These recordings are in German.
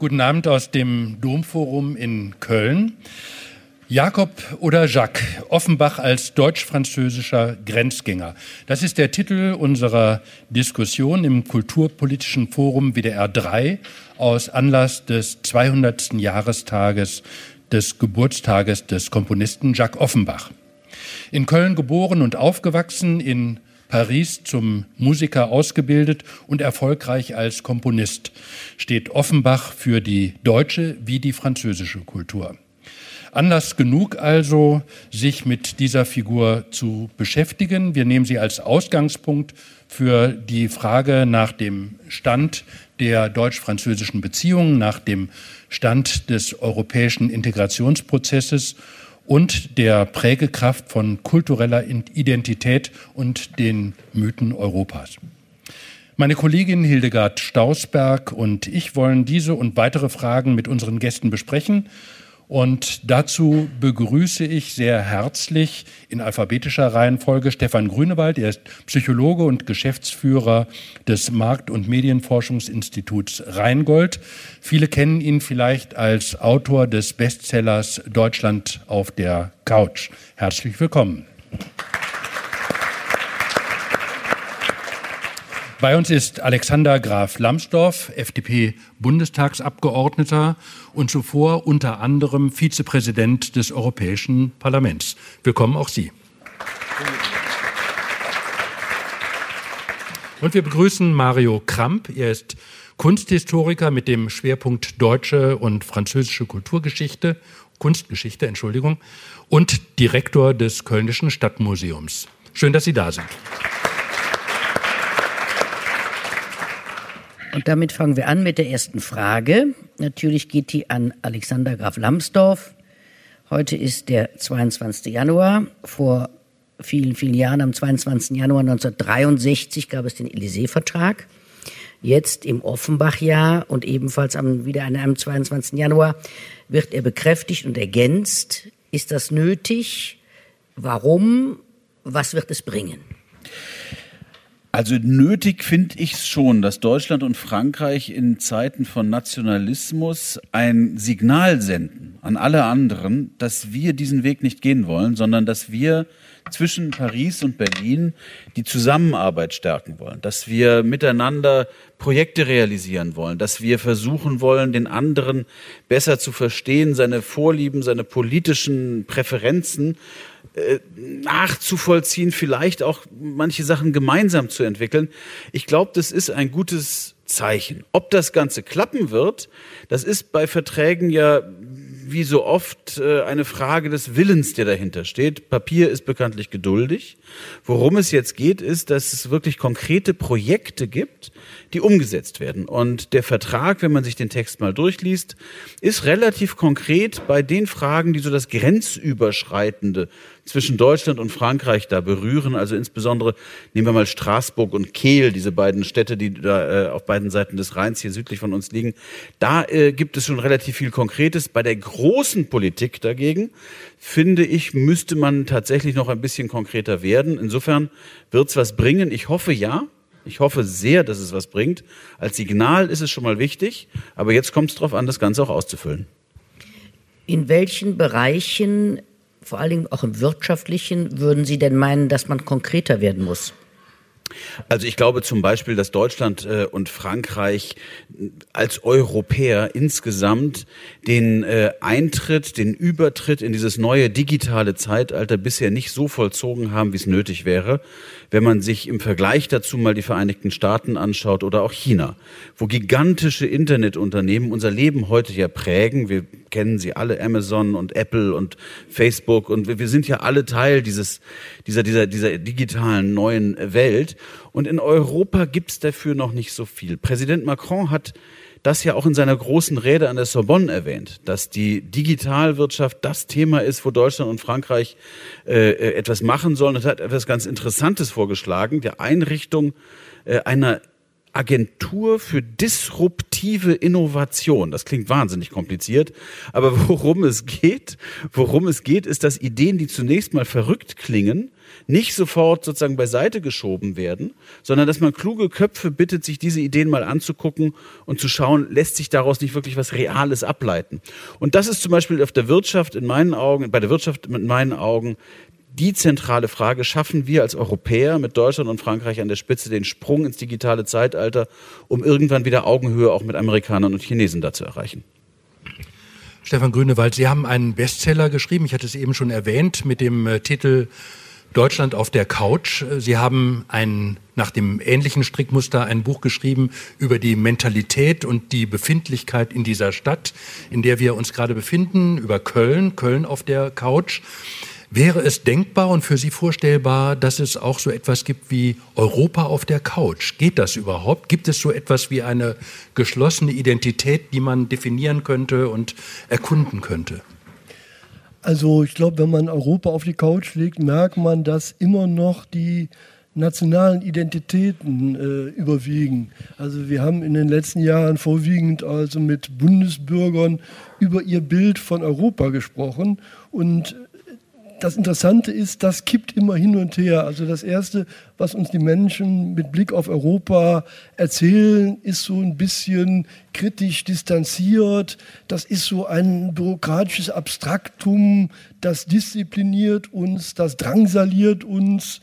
Guten Abend aus dem Domforum in Köln. Jakob oder Jacques, Offenbach als deutsch-französischer Grenzgänger. Das ist der Titel unserer Diskussion im Kulturpolitischen Forum WDR 3 aus Anlass des 200. Jahrestages des Geburtstages des Komponisten Jacques Offenbach. In Köln geboren und aufgewachsen, in Paris zum Musiker ausgebildet und erfolgreich als Komponist, steht Offenbach für die deutsche wie die französische Kultur. Anlass genug also, sich mit dieser Figur zu beschäftigen. Wir nehmen sie als Ausgangspunkt für die Frage nach dem Stand der deutsch-französischen Beziehungen, nach dem Stand des europäischen Integrationsprozesses und der Prägekraft von kultureller Identität und den Mythen Europas. Meine Kollegin Hildegard Stausberg und ich wollen diese und weitere Fragen mit unseren Gästen besprechen. Und dazu begrüße ich sehr herzlich in alphabetischer Reihenfolge Stefan Grünewald. Er ist Psychologe und Geschäftsführer des Markt- und Medienforschungsinstituts Rheingold. Viele kennen ihn vielleicht als Autor des Bestsellers Deutschland auf der Couch. Herzlich willkommen. Bei uns ist Alexander Graf Lambsdorff, FDP-Bundestagsabgeordneter und zuvor unter anderem Vizepräsident des Europäischen Parlaments. Willkommen auch Sie. Und wir begrüßen Mario Kramp. Er ist Kunsthistoriker mit dem Schwerpunkt deutsche und französische Kulturgeschichte, Kunstgeschichte, Entschuldigung, und Direktor des Kölnischen Stadtmuseums. Schön, dass Sie da sind. Und damit fangen wir an mit der ersten Frage. Natürlich geht die an Alexander Graf Lambsdorff. Heute ist der 22. Januar. Vor vielen, vielen Jahren, am 22. Januar 1963, gab es den Élysée-Vertrag. Jetzt im Offenbach-Jahr und ebenfalls am, wieder an einem 22. Januar wird er bekräftigt und ergänzt. Ist das nötig? Warum? Was wird es bringen? Also nötig finde ich es schon, dass Deutschland und Frankreich in Zeiten von Nationalismus ein Signal senden an alle anderen, dass wir diesen Weg nicht gehen wollen, sondern dass wir zwischen Paris und Berlin die Zusammenarbeit stärken wollen, dass wir miteinander Projekte realisieren wollen, dass wir versuchen wollen, den anderen besser zu verstehen, seine Vorlieben, seine politischen Präferenzen nachzuvollziehen, vielleicht auch manche Sachen gemeinsam zu entwickeln. Ich glaube, das ist ein gutes Zeichen. Ob das Ganze klappen wird, das ist bei Verträgen ja wie so oft äh, eine Frage des Willens, der dahinter steht. Papier ist bekanntlich geduldig. Worum es jetzt geht, ist, dass es wirklich konkrete Projekte gibt, die umgesetzt werden. Und der Vertrag, wenn man sich den Text mal durchliest, ist relativ konkret bei den Fragen, die so das Grenzüberschreitende zwischen Deutschland und Frankreich da berühren. Also insbesondere nehmen wir mal Straßburg und Kehl, diese beiden Städte, die da äh, auf beiden Seiten des Rheins hier südlich von uns liegen. Da äh, gibt es schon relativ viel Konkretes. Bei der großen Politik dagegen, finde ich, müsste man tatsächlich noch ein bisschen konkreter werden. Insofern wird es was bringen. Ich hoffe ja. Ich hoffe sehr, dass es was bringt. Als Signal ist es schon mal wichtig, aber jetzt kommt es darauf an, das Ganze auch auszufüllen. In welchen Bereichen, vor allen Dingen auch im wirtschaftlichen, würden Sie denn meinen, dass man konkreter werden muss? Also ich glaube zum Beispiel, dass Deutschland äh, und Frankreich als Europäer insgesamt den äh, Eintritt, den Übertritt in dieses neue digitale Zeitalter bisher nicht so vollzogen haben, wie es nötig wäre wenn man sich im Vergleich dazu mal die Vereinigten Staaten anschaut oder auch China, wo gigantische Internetunternehmen unser Leben heute ja prägen. Wir kennen sie alle, Amazon und Apple und Facebook und wir sind ja alle Teil dieses, dieser, dieser, dieser digitalen neuen Welt. Und in Europa gibt's dafür noch nicht so viel. Präsident Macron hat das ja auch in seiner großen Rede an der Sorbonne erwähnt, dass die Digitalwirtschaft das Thema ist, wo Deutschland und Frankreich äh, äh etwas machen sollen. Und hat etwas ganz Interessantes vorgeschlagen, der Einrichtung äh, einer Agentur für disruptive Innovation. Das klingt wahnsinnig kompliziert, aber worum es geht, worum es geht, ist, dass Ideen, die zunächst mal verrückt klingen, nicht sofort sozusagen beiseite geschoben werden, sondern dass man kluge Köpfe bittet, sich diese Ideen mal anzugucken und zu schauen, lässt sich daraus nicht wirklich was Reales ableiten. Und das ist zum Beispiel auf der Wirtschaft in meinen Augen, bei der Wirtschaft in meinen Augen die zentrale Frage, schaffen wir als Europäer mit Deutschland und Frankreich an der Spitze den Sprung ins digitale Zeitalter, um irgendwann wieder Augenhöhe auch mit Amerikanern und Chinesen da zu erreichen? Stefan Grünewald, Sie haben einen Bestseller geschrieben, ich hatte es eben schon erwähnt, mit dem äh, Titel Deutschland auf der Couch. Sie haben ein, nach dem ähnlichen Strickmuster ein Buch geschrieben über die Mentalität und die Befindlichkeit in dieser Stadt, in der wir uns gerade befinden, über Köln, Köln auf der Couch. Wäre es denkbar und für Sie vorstellbar, dass es auch so etwas gibt wie Europa auf der Couch? Geht das überhaupt? Gibt es so etwas wie eine geschlossene Identität, die man definieren könnte und erkunden könnte? Also ich glaube, wenn man Europa auf die Couch legt, merkt man, dass immer noch die nationalen Identitäten äh, überwiegen. Also wir haben in den letzten Jahren vorwiegend also mit Bundesbürgern über ihr Bild von Europa gesprochen und das Interessante ist, das kippt immer hin und her. Also das Erste, was uns die Menschen mit Blick auf Europa erzählen, ist so ein bisschen kritisch distanziert. Das ist so ein bürokratisches Abstraktum, das diszipliniert uns, das drangsaliert uns.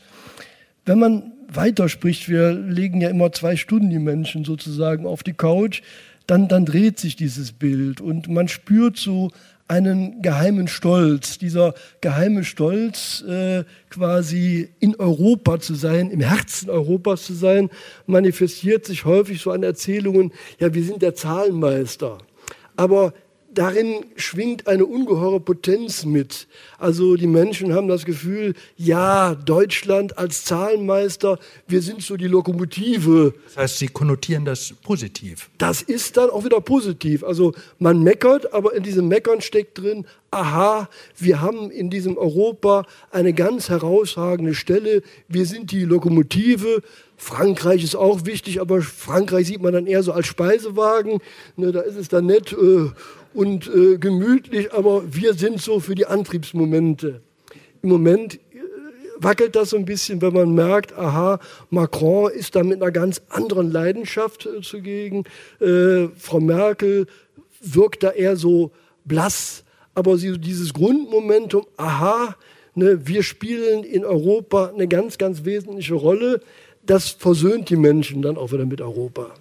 Wenn man weiterspricht, wir legen ja immer zwei Stunden die Menschen sozusagen auf die Couch, dann, dann dreht sich dieses Bild und man spürt so einen geheimen Stolz. Dieser geheime Stolz, äh, quasi in Europa zu sein, im Herzen Europas zu sein, manifestiert sich häufig so an Erzählungen, ja, wir sind der Zahlenmeister. Aber darin schwingt eine ungeheure Potenz mit. Also die Menschen haben das Gefühl, ja, Deutschland als Zahlenmeister, wir sind so die Lokomotive. Das heißt, Sie konnotieren das positiv. Das ist dann auch wieder positiv. Also man meckert, aber in diesem Meckern steckt drin, aha, wir haben in diesem Europa eine ganz herausragende Stelle, wir sind die Lokomotive, Frankreich ist auch wichtig, aber Frankreich sieht man dann eher so als Speisewagen. Ne, da ist es dann nett äh, und äh, gemütlich, aber wir sind so für die Antriebsmomente. Im Moment äh, wackelt das so ein bisschen, wenn man merkt, aha, Macron ist da mit einer ganz anderen Leidenschaft äh, zugegen. Äh, Frau Merkel wirkt da eher so blass, aber sie, dieses Grundmomentum, aha, ne, wir spielen in Europa eine ganz, ganz wesentliche Rolle, das versöhnt die Menschen dann auch wieder mit Europa.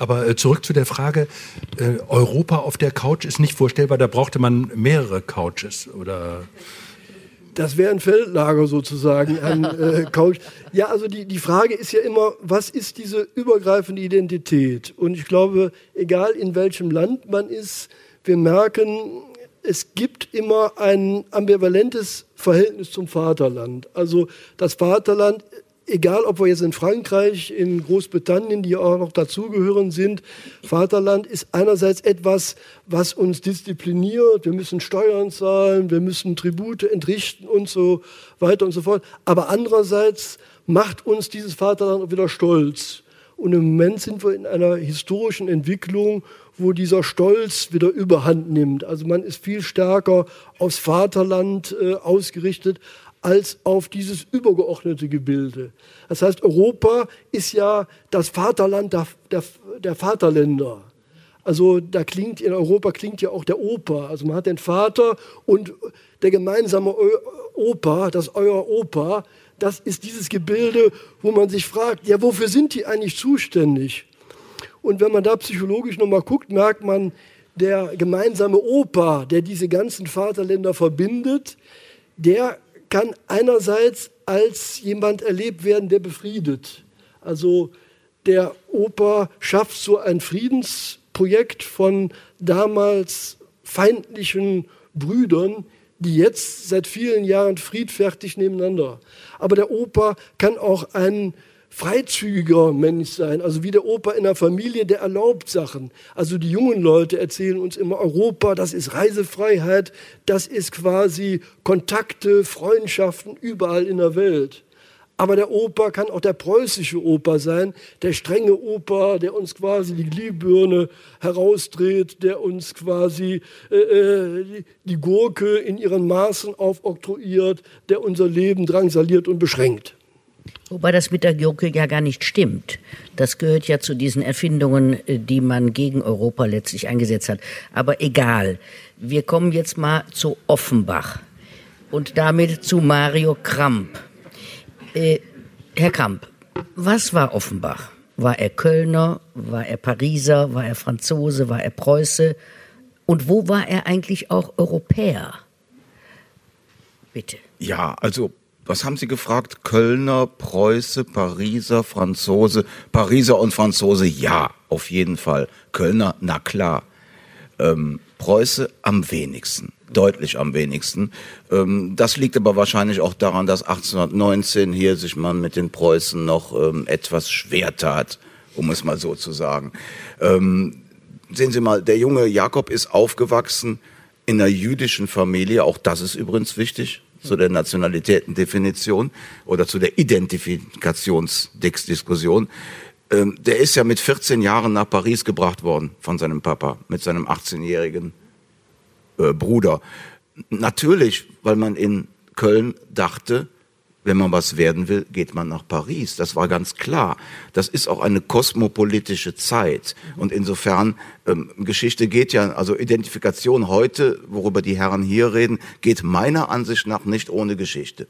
Aber äh, zurück zu der Frage, äh, Europa auf der Couch ist nicht vorstellbar, da brauchte man mehrere Couches oder das wäre ein Feldlager sozusagen, ein äh, Couch. Ja, also die, die Frage ist ja immer, was ist diese übergreifende Identität? Und ich glaube, egal in welchem Land man ist, wir merken, es gibt immer ein ambivalentes Verhältnis zum Vaterland. Also das Vaterland egal ob wir jetzt in Frankreich, in Großbritannien, die auch noch dazugehören sind, Vaterland ist einerseits etwas, was uns diszipliniert, wir müssen Steuern zahlen, wir müssen Tribute entrichten und so weiter und so fort. Aber andererseits macht uns dieses Vaterland auch wieder stolz. Und im Moment sind wir in einer historischen Entwicklung, wo dieser Stolz wieder überhand nimmt. Also man ist viel stärker aufs Vaterland äh, ausgerichtet, als auf dieses übergeordnete Gebilde. Das heißt, Europa ist ja das Vaterland der, der, der Vaterländer. Also da klingt in Europa klingt ja auch der Opa. Also man hat den Vater und der gemeinsame Opa, das euer Opa, das ist dieses Gebilde, wo man sich fragt, ja, wofür sind die eigentlich zuständig? Und wenn man da psychologisch nochmal guckt, merkt man, der gemeinsame Opa, der diese ganzen Vaterländer verbindet, der kann einerseits als jemand erlebt werden, der befriedet. Also der Opa schafft so ein Friedensprojekt von damals feindlichen Brüdern, die jetzt seit vielen Jahren friedfertig nebeneinander. Aber der Opa kann auch ein freizügiger Mensch sein. Also wie der Opa in der Familie, der erlaubt Sachen. Also die jungen Leute erzählen uns immer, Europa, das ist Reisefreiheit, das ist quasi Kontakte, Freundschaften überall in der Welt. Aber der Oper kann auch der preußische Oper sein, der strenge Oper, der uns quasi die Glühbirne herausdreht, der uns quasi äh, äh die Gurke in ihren Maßen aufoktroyiert, der unser Leben drangsaliert und beschränkt. Wobei das mit der Gurke ja gar nicht stimmt. Das gehört ja zu diesen Erfindungen, äh, die man gegen Europa letztlich eingesetzt hat. Aber egal. Wir kommen jetzt mal zu Offenbach und damit zu Mario Kramp. Äh, Herr Kramp, was war Offenbach? War er Kölner? War er Pariser? War er Franzose? War er Preuße? Und wo war er eigentlich auch Europäer? Bitte. Ja, also was haben Sie gefragt? Kölner, Preuße, Pariser, Franzose. Pariser und Franzose, ja, auf jeden Fall. Kölner, na klar. Ähm, Preuße am wenigsten, deutlich am wenigsten. Ähm, das liegt aber wahrscheinlich auch daran, dass 1819 hier sich man mit den Preußen noch ähm, etwas schwer tat, um es mal so zu sagen. Ähm, sehen Sie mal, der junge Jakob ist aufgewachsen in einer jüdischen Familie, auch das ist übrigens wichtig zu der Nationalitätendefinition oder zu der Identifikationsdiskussion. Ähm, der ist ja mit 14 Jahren nach Paris gebracht worden von seinem Papa, mit seinem 18-jährigen äh, Bruder. Natürlich, weil man in Köln dachte, wenn man was werden will, geht man nach Paris. Das war ganz klar. Das ist auch eine kosmopolitische Zeit. Und insofern, ähm, Geschichte geht ja, also Identifikation heute, worüber die Herren hier reden, geht meiner Ansicht nach nicht ohne Geschichte.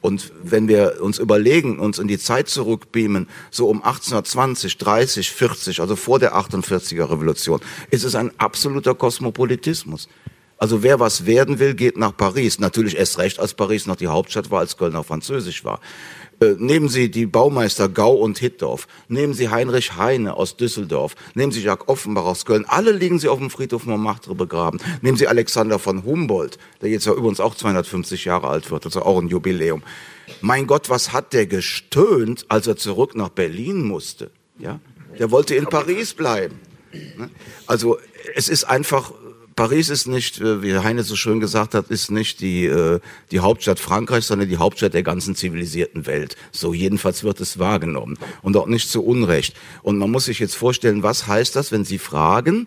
Und wenn wir uns überlegen, uns in die Zeit zurückbeamen, so um 1820, 30, 40, also vor der 48er Revolution, ist es ein absoluter Kosmopolitismus. Also wer was werden will, geht nach Paris. Natürlich erst recht, als Paris noch die Hauptstadt war, als Köln auch französisch war. Äh, nehmen Sie die Baumeister Gau und Hittorf. Nehmen Sie Heinrich Heine aus Düsseldorf. Nehmen Sie Jacques Offenbach aus Köln. Alle liegen sie auf dem Friedhof Montmartre begraben. Nehmen Sie Alexander von Humboldt, der jetzt ja übrigens auch 250 Jahre alt wird, also auch ein Jubiläum. Mein Gott, was hat der gestöhnt, als er zurück nach Berlin musste? Ja, der wollte in Paris bleiben. Ne? Also es ist einfach Paris ist nicht, äh, wie Heine so schön gesagt hat, ist nicht die, äh, die Hauptstadt Frankreichs, sondern die Hauptstadt der ganzen zivilisierten Welt. So jedenfalls wird es wahrgenommen. Und auch nicht zu Unrecht. Und man muss sich jetzt vorstellen, was heißt das, wenn Sie fragen,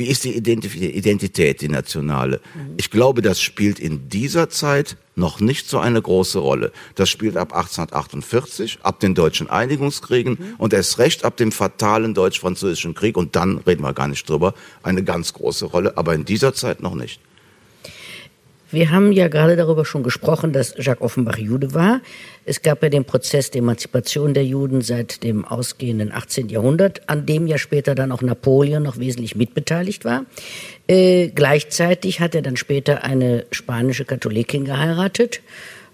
wie ist die Identität, die nationale? Ich glaube, das spielt in dieser Zeit noch nicht so eine große Rolle. Das spielt ab 1848, ab den deutschen Einigungskriegen mhm. und erst recht ab dem fatalen deutsch-französischen Krieg und dann reden wir gar nicht drüber, eine ganz große Rolle, aber in dieser Zeit noch nicht. Wir haben ja gerade darüber schon gesprochen, dass Jacques Offenbach Jude war. Es gab ja den Prozess der Emanzipation der Juden seit dem ausgehenden 18. Jahrhundert, an dem ja später dann auch Napoleon noch wesentlich mitbeteiligt war. Äh, gleichzeitig hat er dann später eine spanische Katholikin geheiratet.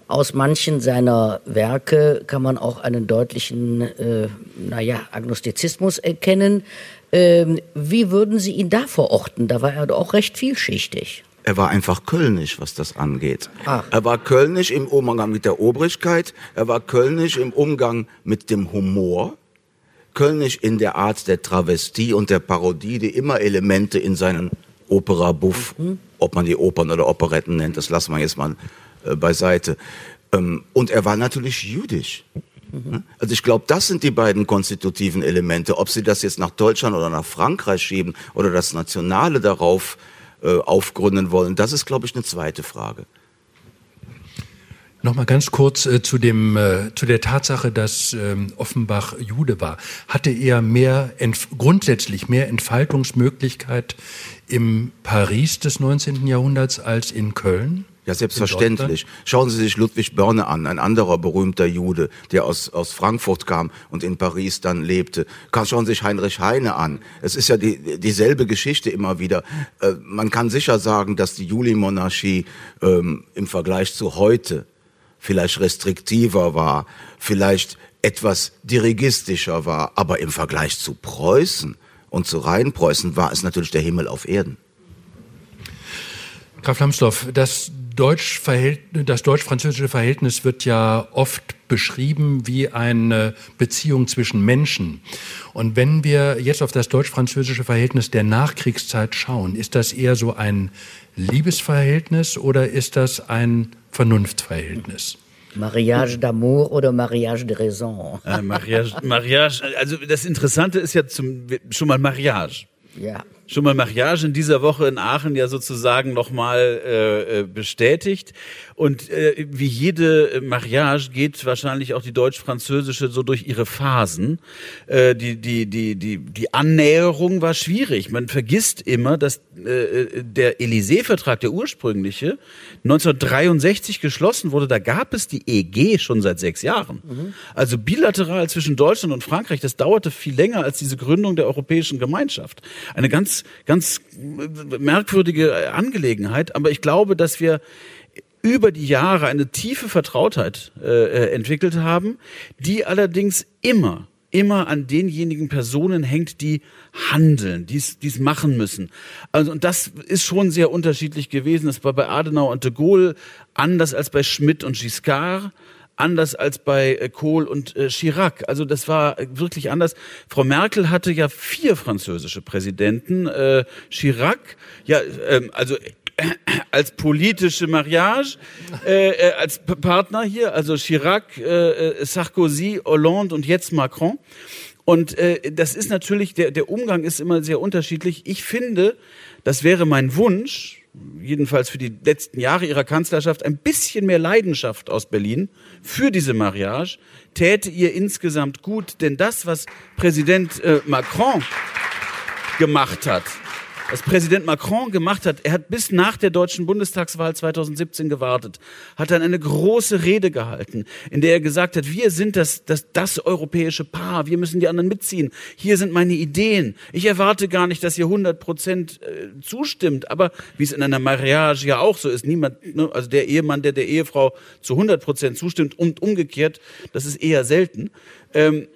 Aus manchen seiner Werke kann man auch einen deutlichen, äh, naja, Agnostizismus erkennen. Ähm, wie würden Sie ihn da verorten? Da war er doch auch recht vielschichtig. Er war einfach kölnisch, was das angeht. Ach. Er war kölnisch im Umgang mit der Obrigkeit, er war kölnisch im Umgang mit dem Humor, kölnisch in der Art der Travestie und der Parodie, die immer Elemente in seinen Opera Buff, mhm. ob man die Opern oder Operetten nennt, das lassen wir jetzt mal äh, beiseite. Ähm, und er war natürlich jüdisch. Mhm. Also ich glaube, das sind die beiden konstitutiven Elemente. Ob Sie das jetzt nach Deutschland oder nach Frankreich schieben oder das Nationale darauf äh, aufgründen wollen. Das ist, glaube ich, eine zweite Frage. Noch mal ganz kurz äh, zu dem äh, zu der Tatsache, dass ähm, Offenbach Jude war. Hatte er mehr grundsätzlich mehr Entfaltungsmöglichkeit im Paris des 19. Jahrhunderts als in Köln? Ja, selbstverständlich. Schauen Sie sich Ludwig Börne an, ein anderer berühmter Jude, der aus, aus Frankfurt kam und in Paris dann lebte. Schauen Sie sich Heinrich Heine an. Es ist ja die, dieselbe Geschichte immer wieder. Äh, man kann sicher sagen, dass die Juli-Monarchie ähm, im Vergleich zu heute vielleicht restriktiver war, vielleicht etwas dirigistischer war, aber im Vergleich zu Preußen und zu Rheinpreußen war es natürlich der Himmel auf Erden. Graf Lambsdorff, das Deutsch das deutsch-französische Verhältnis wird ja oft beschrieben wie eine Beziehung zwischen Menschen. Und wenn wir jetzt auf das deutsch-französische Verhältnis der Nachkriegszeit schauen, ist das eher so ein Liebesverhältnis oder ist das ein Vernunftverhältnis? Mariage d'amour oder Mariage de raison? Äh, Mariage, Mariage, also das Interessante ist ja zum, schon mal Mariage. Ja. Schon mal Mariage in dieser Woche in Aachen ja sozusagen nochmal äh, äh, bestätigt. Und äh, wie jede Mariage geht wahrscheinlich auch die deutsch-französische so durch ihre Phasen. Äh, die, die, die, die, die Annäherung war schwierig. Man vergisst immer, dass äh, der Élysée-Vertrag, der ursprüngliche, 1963 geschlossen wurde. Da gab es die EG schon seit sechs Jahren. Mhm. Also bilateral zwischen Deutschland und Frankreich, das dauerte viel länger als diese Gründung der Europäischen Gemeinschaft. Eine ganz, ganz merkwürdige Angelegenheit. Aber ich glaube, dass wir über die Jahre eine tiefe Vertrautheit äh, äh, entwickelt haben, die allerdings immer immer an denjenigen Personen hängt, die handeln, die es machen müssen. Also, und das ist schon sehr unterschiedlich gewesen. Das war bei Adenauer und de Gaulle anders als bei Schmidt und Giscard anders als bei äh, Kohl und äh, Chirac. Also das war wirklich anders. Frau Merkel hatte ja vier französische Präsidenten. Äh, Chirac, ja, ähm, also als politische Mariage, äh, äh, als Partner hier, also Chirac, äh, äh, Sarkozy, Hollande und jetzt Macron. Und äh, das ist natürlich, der Umgang ist immer sehr unterschiedlich. Ich finde, das wäre mein Wunsch, jedenfalls für die letzten Jahre ihrer Kanzlerschaft, ein bisschen mehr Leidenschaft aus Berlin für diese Mariage täte ihr insgesamt gut. Denn das, was Präsident äh, Macron gemacht hat, was Präsident Macron gemacht hat, er hat bis nach der deutschen Bundestagswahl 2017 gewartet, hat dann eine große Rede gehalten, in der er gesagt hat, wir sind das, das, das europäische Paar, wir müssen die anderen mitziehen, hier sind meine Ideen. Ich erwarte gar nicht, dass ihr 100 Prozent äh, zustimmt, aber wie es in einer Mariage ja auch so ist, niemand, ne, also der Ehemann, der der Ehefrau zu 100 Prozent zustimmt und umgekehrt, das ist eher selten. Ähm,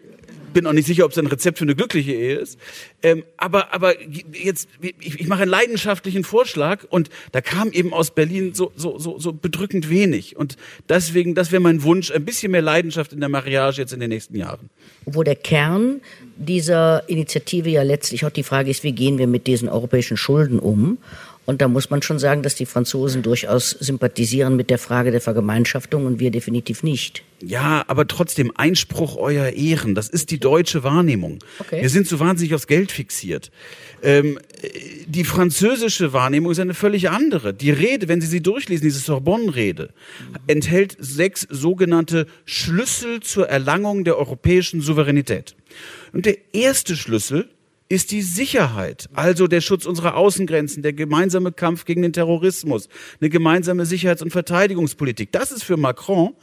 bin auch nicht sicher, ob es ein Rezept für eine glückliche Ehe ist. Ähm, aber, aber jetzt, ich, ich mache einen leidenschaftlichen Vorschlag und da kam eben aus Berlin so, so, so, so bedrückend wenig. Und deswegen, das wäre mein Wunsch, ein bisschen mehr Leidenschaft in der Mariage jetzt in den nächsten Jahren. Wo der Kern dieser Initiative ja letztlich auch die Frage ist, wie gehen wir mit diesen europäischen Schulden um? Und da muss man schon sagen, dass die Franzosen durchaus sympathisieren mit der Frage der Vergemeinschaftung und wir definitiv nicht. Ja, aber trotzdem Einspruch euer Ehren. Das ist die deutsche Wahrnehmung. Okay. Wir sind so wahnsinnig aufs Geld fixiert. Ähm, die französische Wahrnehmung ist eine völlig andere. Die Rede, wenn Sie sie durchlesen, diese Sorbonne-Rede, enthält sechs sogenannte Schlüssel zur Erlangung der europäischen Souveränität. Und der erste Schlüssel ist die Sicherheit, also der Schutz unserer Außengrenzen, der gemeinsame Kampf gegen den Terrorismus, eine gemeinsame Sicherheits- und Verteidigungspolitik. Das ist für Macron,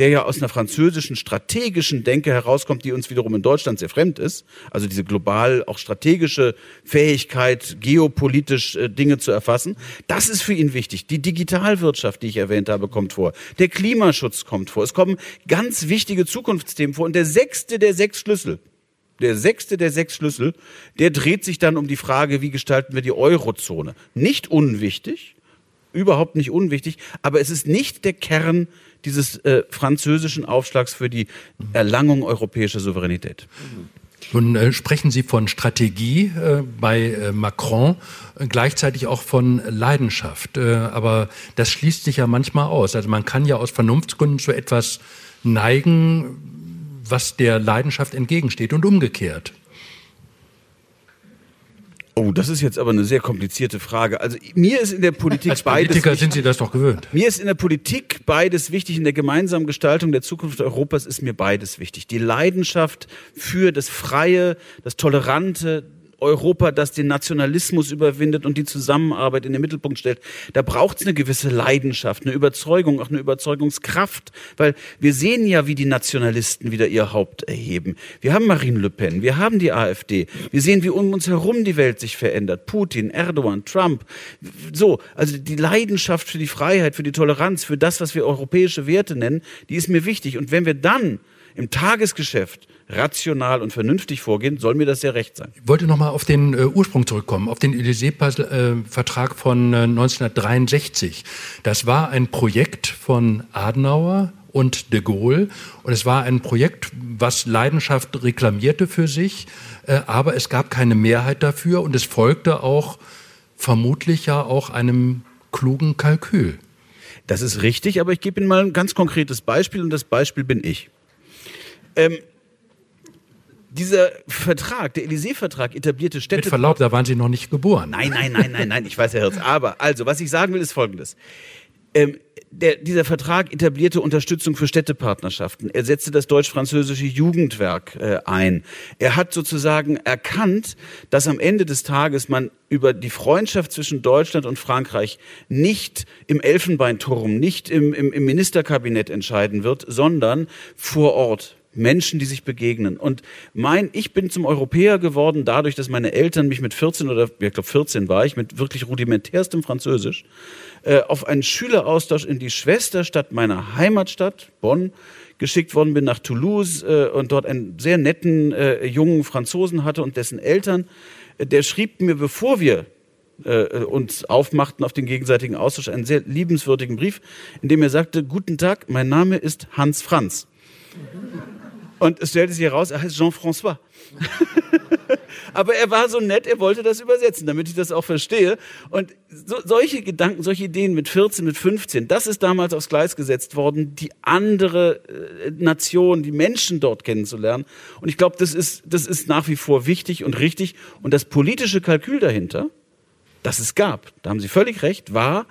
der ja aus einer französischen strategischen Denke herauskommt, die uns wiederum in Deutschland sehr fremd ist, also diese global auch strategische Fähigkeit, geopolitisch äh, Dinge zu erfassen, das ist für ihn wichtig. Die Digitalwirtschaft, die ich erwähnt habe, kommt vor. Der Klimaschutz kommt vor. Es kommen ganz wichtige Zukunftsthemen vor. Und der sechste der sechs Schlüssel, der sechste der sechs Schlüssel, der dreht sich dann um die Frage, wie gestalten wir die Eurozone. Nicht unwichtig, überhaupt nicht unwichtig, aber es ist nicht der Kern dieses äh, französischen Aufschlags für die Erlangung europäischer Souveränität. Nun äh, sprechen Sie von Strategie äh, bei äh, Macron, gleichzeitig auch von Leidenschaft. Äh, aber das schließt sich ja manchmal aus. Also man kann ja aus Vernunftsgründen zu etwas neigen, was der Leidenschaft entgegensteht und umgekehrt. Oh, das ist jetzt aber eine sehr komplizierte Frage. Also mir ist in der Politik Als Politiker beides sind Sie das doch gewöhnt. Mir ist in der Politik beides wichtig. In der gemeinsamen Gestaltung der Zukunft Europas ist mir beides wichtig. Die Leidenschaft für das Freie, das Tolerante, Europa, das den Nationalismus überwindet und die Zusammenarbeit in den Mittelpunkt stellt, da braucht es eine gewisse Leidenschaft, eine Überzeugung, auch eine Überzeugungskraft, weil wir sehen ja, wie die Nationalisten wieder ihr Haupt erheben. Wir haben Marine Le Pen, wir haben die AfD, wir sehen, wie um uns herum die Welt sich verändert. Putin, Erdogan, Trump. So, also die Leidenschaft für die Freiheit, für die Toleranz, für das, was wir europäische Werte nennen, die ist mir wichtig. Und wenn wir dann im Tagesgeschäft rational und vernünftig vorgehen, soll mir das sehr recht sein. Ich wollte noch mal auf den äh, Ursprung zurückkommen, auf den Élysée-Vertrag von äh, 1963. Das war ein Projekt von Adenauer und de Gaulle und es war ein Projekt, was Leidenschaft reklamierte für sich, äh, aber es gab keine Mehrheit dafür und es folgte auch vermutlich ja auch einem klugen Kalkül. Das ist richtig, aber ich gebe Ihnen mal ein ganz konkretes Beispiel und das Beispiel bin ich. Ähm, dieser Vertrag, der Élysée-Vertrag etablierte Städte. Mit Verlaub, da waren Sie noch nicht geboren. Nein, nein, nein, nein, nein, ich weiß, Herr Hirz. Aber, also, was ich sagen will, ist Folgendes. Ähm, der, dieser Vertrag etablierte Unterstützung für Städtepartnerschaften. Er setzte das deutsch-französische Jugendwerk äh, ein. Er hat sozusagen erkannt, dass am Ende des Tages man über die Freundschaft zwischen Deutschland und Frankreich nicht im Elfenbeinturm, nicht im, im, im Ministerkabinett entscheiden wird, sondern vor Ort Menschen, die sich begegnen. Und mein, ich bin zum Europäer geworden dadurch, dass meine Eltern mich mit 14 oder, ich glaube 14 war ich, mit wirklich rudimentärstem Französisch, äh, auf einen Schüleraustausch in die Schwesterstadt meiner Heimatstadt, Bonn, geschickt worden bin nach Toulouse äh, und dort einen sehr netten äh, jungen Franzosen hatte und dessen Eltern, äh, der schrieb mir, bevor wir äh, uns aufmachten auf den gegenseitigen Austausch, einen sehr liebenswürdigen Brief, in dem er sagte, guten Tag, mein Name ist Hans Franz. Und es stellte sich heraus, er heißt Jean-François. Aber er war so nett, er wollte das übersetzen, damit ich das auch verstehe. Und so, solche Gedanken, solche Ideen mit 14, mit 15, das ist damals aufs Gleis gesetzt worden, die andere äh, Nation, die Menschen dort kennenzulernen. Und ich glaube, das ist, das ist nach wie vor wichtig und richtig. Und das politische Kalkül dahinter, das es gab, da haben Sie völlig recht, war,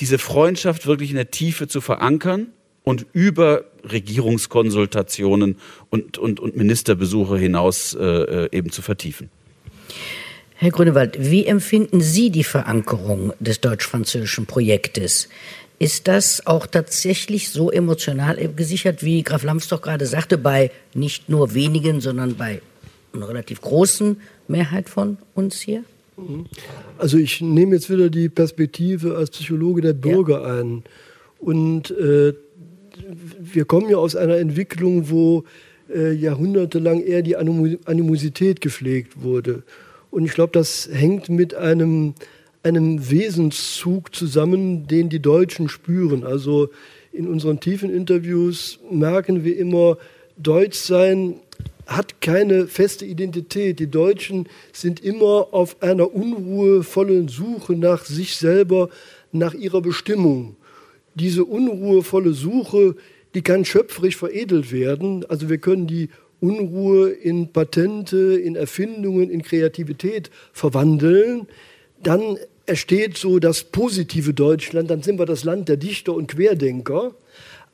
diese Freundschaft wirklich in der Tiefe zu verankern und über Regierungskonsultationen und, und, und Ministerbesuche hinaus äh, äh, eben zu vertiefen. Herr Grünewald, wie empfinden Sie die Verankerung des deutsch-französischen Projektes? Ist das auch tatsächlich so emotional gesichert, wie Graf Lambsdorff gerade sagte, bei nicht nur wenigen, sondern bei einer relativ großen Mehrheit von uns hier? Also ich nehme jetzt wieder die Perspektive als Psychologe der Bürger ja. ein. Und äh, wir kommen ja aus einer Entwicklung, wo äh, jahrhundertelang eher die Animosität gepflegt wurde. Und ich glaube, das hängt mit einem, einem Wesenszug zusammen, den die Deutschen spüren. Also in unseren tiefen Interviews merken wir immer, Deutschsein hat keine feste Identität. Die Deutschen sind immer auf einer unruhevollen Suche nach sich selber, nach ihrer Bestimmung diese unruhevolle Suche, die kann schöpferisch veredelt werden. Also wir können die Unruhe in Patente, in Erfindungen, in Kreativität verwandeln. Dann entsteht so das positive Deutschland, dann sind wir das Land der Dichter und Querdenker.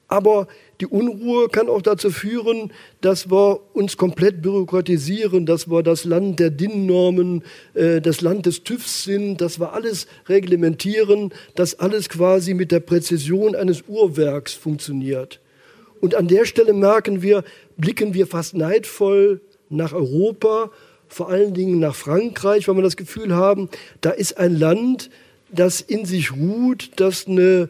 Aber die Unruhe kann auch dazu führen, dass wir uns komplett bürokratisieren, dass wir das Land der DIN-Normen, äh, das Land des TÜVs sind, dass wir alles reglementieren, dass alles quasi mit der Präzision eines Uhrwerks funktioniert. Und an der Stelle merken wir, blicken wir fast neidvoll nach Europa, vor allen Dingen nach Frankreich, weil wir das Gefühl haben, da ist ein Land, das in sich ruht, das eine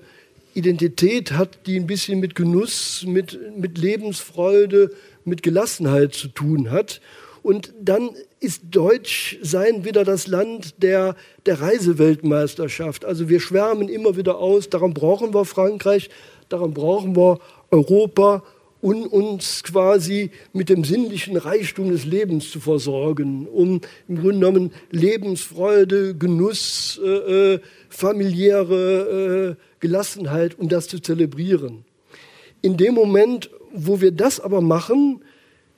Identität hat, die ein bisschen mit Genuss, mit, mit Lebensfreude, mit Gelassenheit zu tun hat. Und dann ist Deutschsein wieder das Land der, der Reiseweltmeisterschaft. Also wir schwärmen immer wieder aus, daran brauchen wir Frankreich, daran brauchen wir Europa, um uns quasi mit dem sinnlichen Reichtum des Lebens zu versorgen, um im Grunde genommen Lebensfreude, Genuss, äh, äh familiäre äh, Gelassenheit, um das zu zelebrieren. In dem Moment, wo wir das aber machen,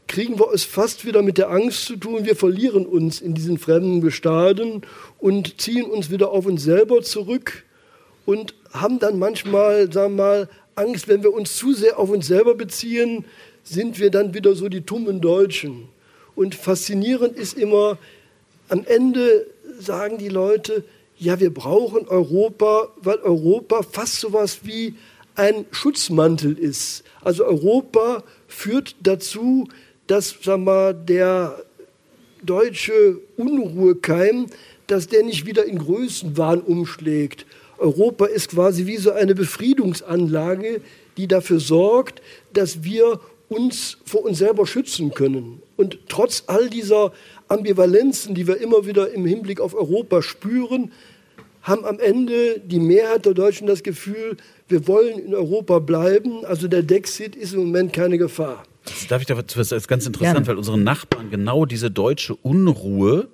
kriegen wir es fast wieder mit der Angst zu tun. Wir verlieren uns in diesen fremden Gestaden und ziehen uns wieder auf uns selber zurück und haben dann manchmal, sagen wir mal, Angst, wenn wir uns zu sehr auf uns selber beziehen, sind wir dann wieder so die tummen Deutschen. Und faszinierend ist immer, am Ende sagen die Leute, ja, wir brauchen Europa, weil Europa fast so was wie ein Schutzmantel ist. Also Europa führt dazu, dass sag mal, der deutsche Unruhekeim, dass der nicht wieder in Größenwahn umschlägt. Europa ist quasi wie so eine Befriedungsanlage, die dafür sorgt, dass wir uns vor uns selber schützen können. Und trotz all dieser Ambivalenzen, die wir immer wieder im Hinblick auf Europa spüren, haben am Ende die Mehrheit der Deutschen das Gefühl, wir wollen in Europa bleiben. Also der Dexit ist im Moment keine Gefahr. Das darf ich dazu, das ist ganz interessant, Gerne. weil unsere Nachbarn genau diese deutsche Unruhe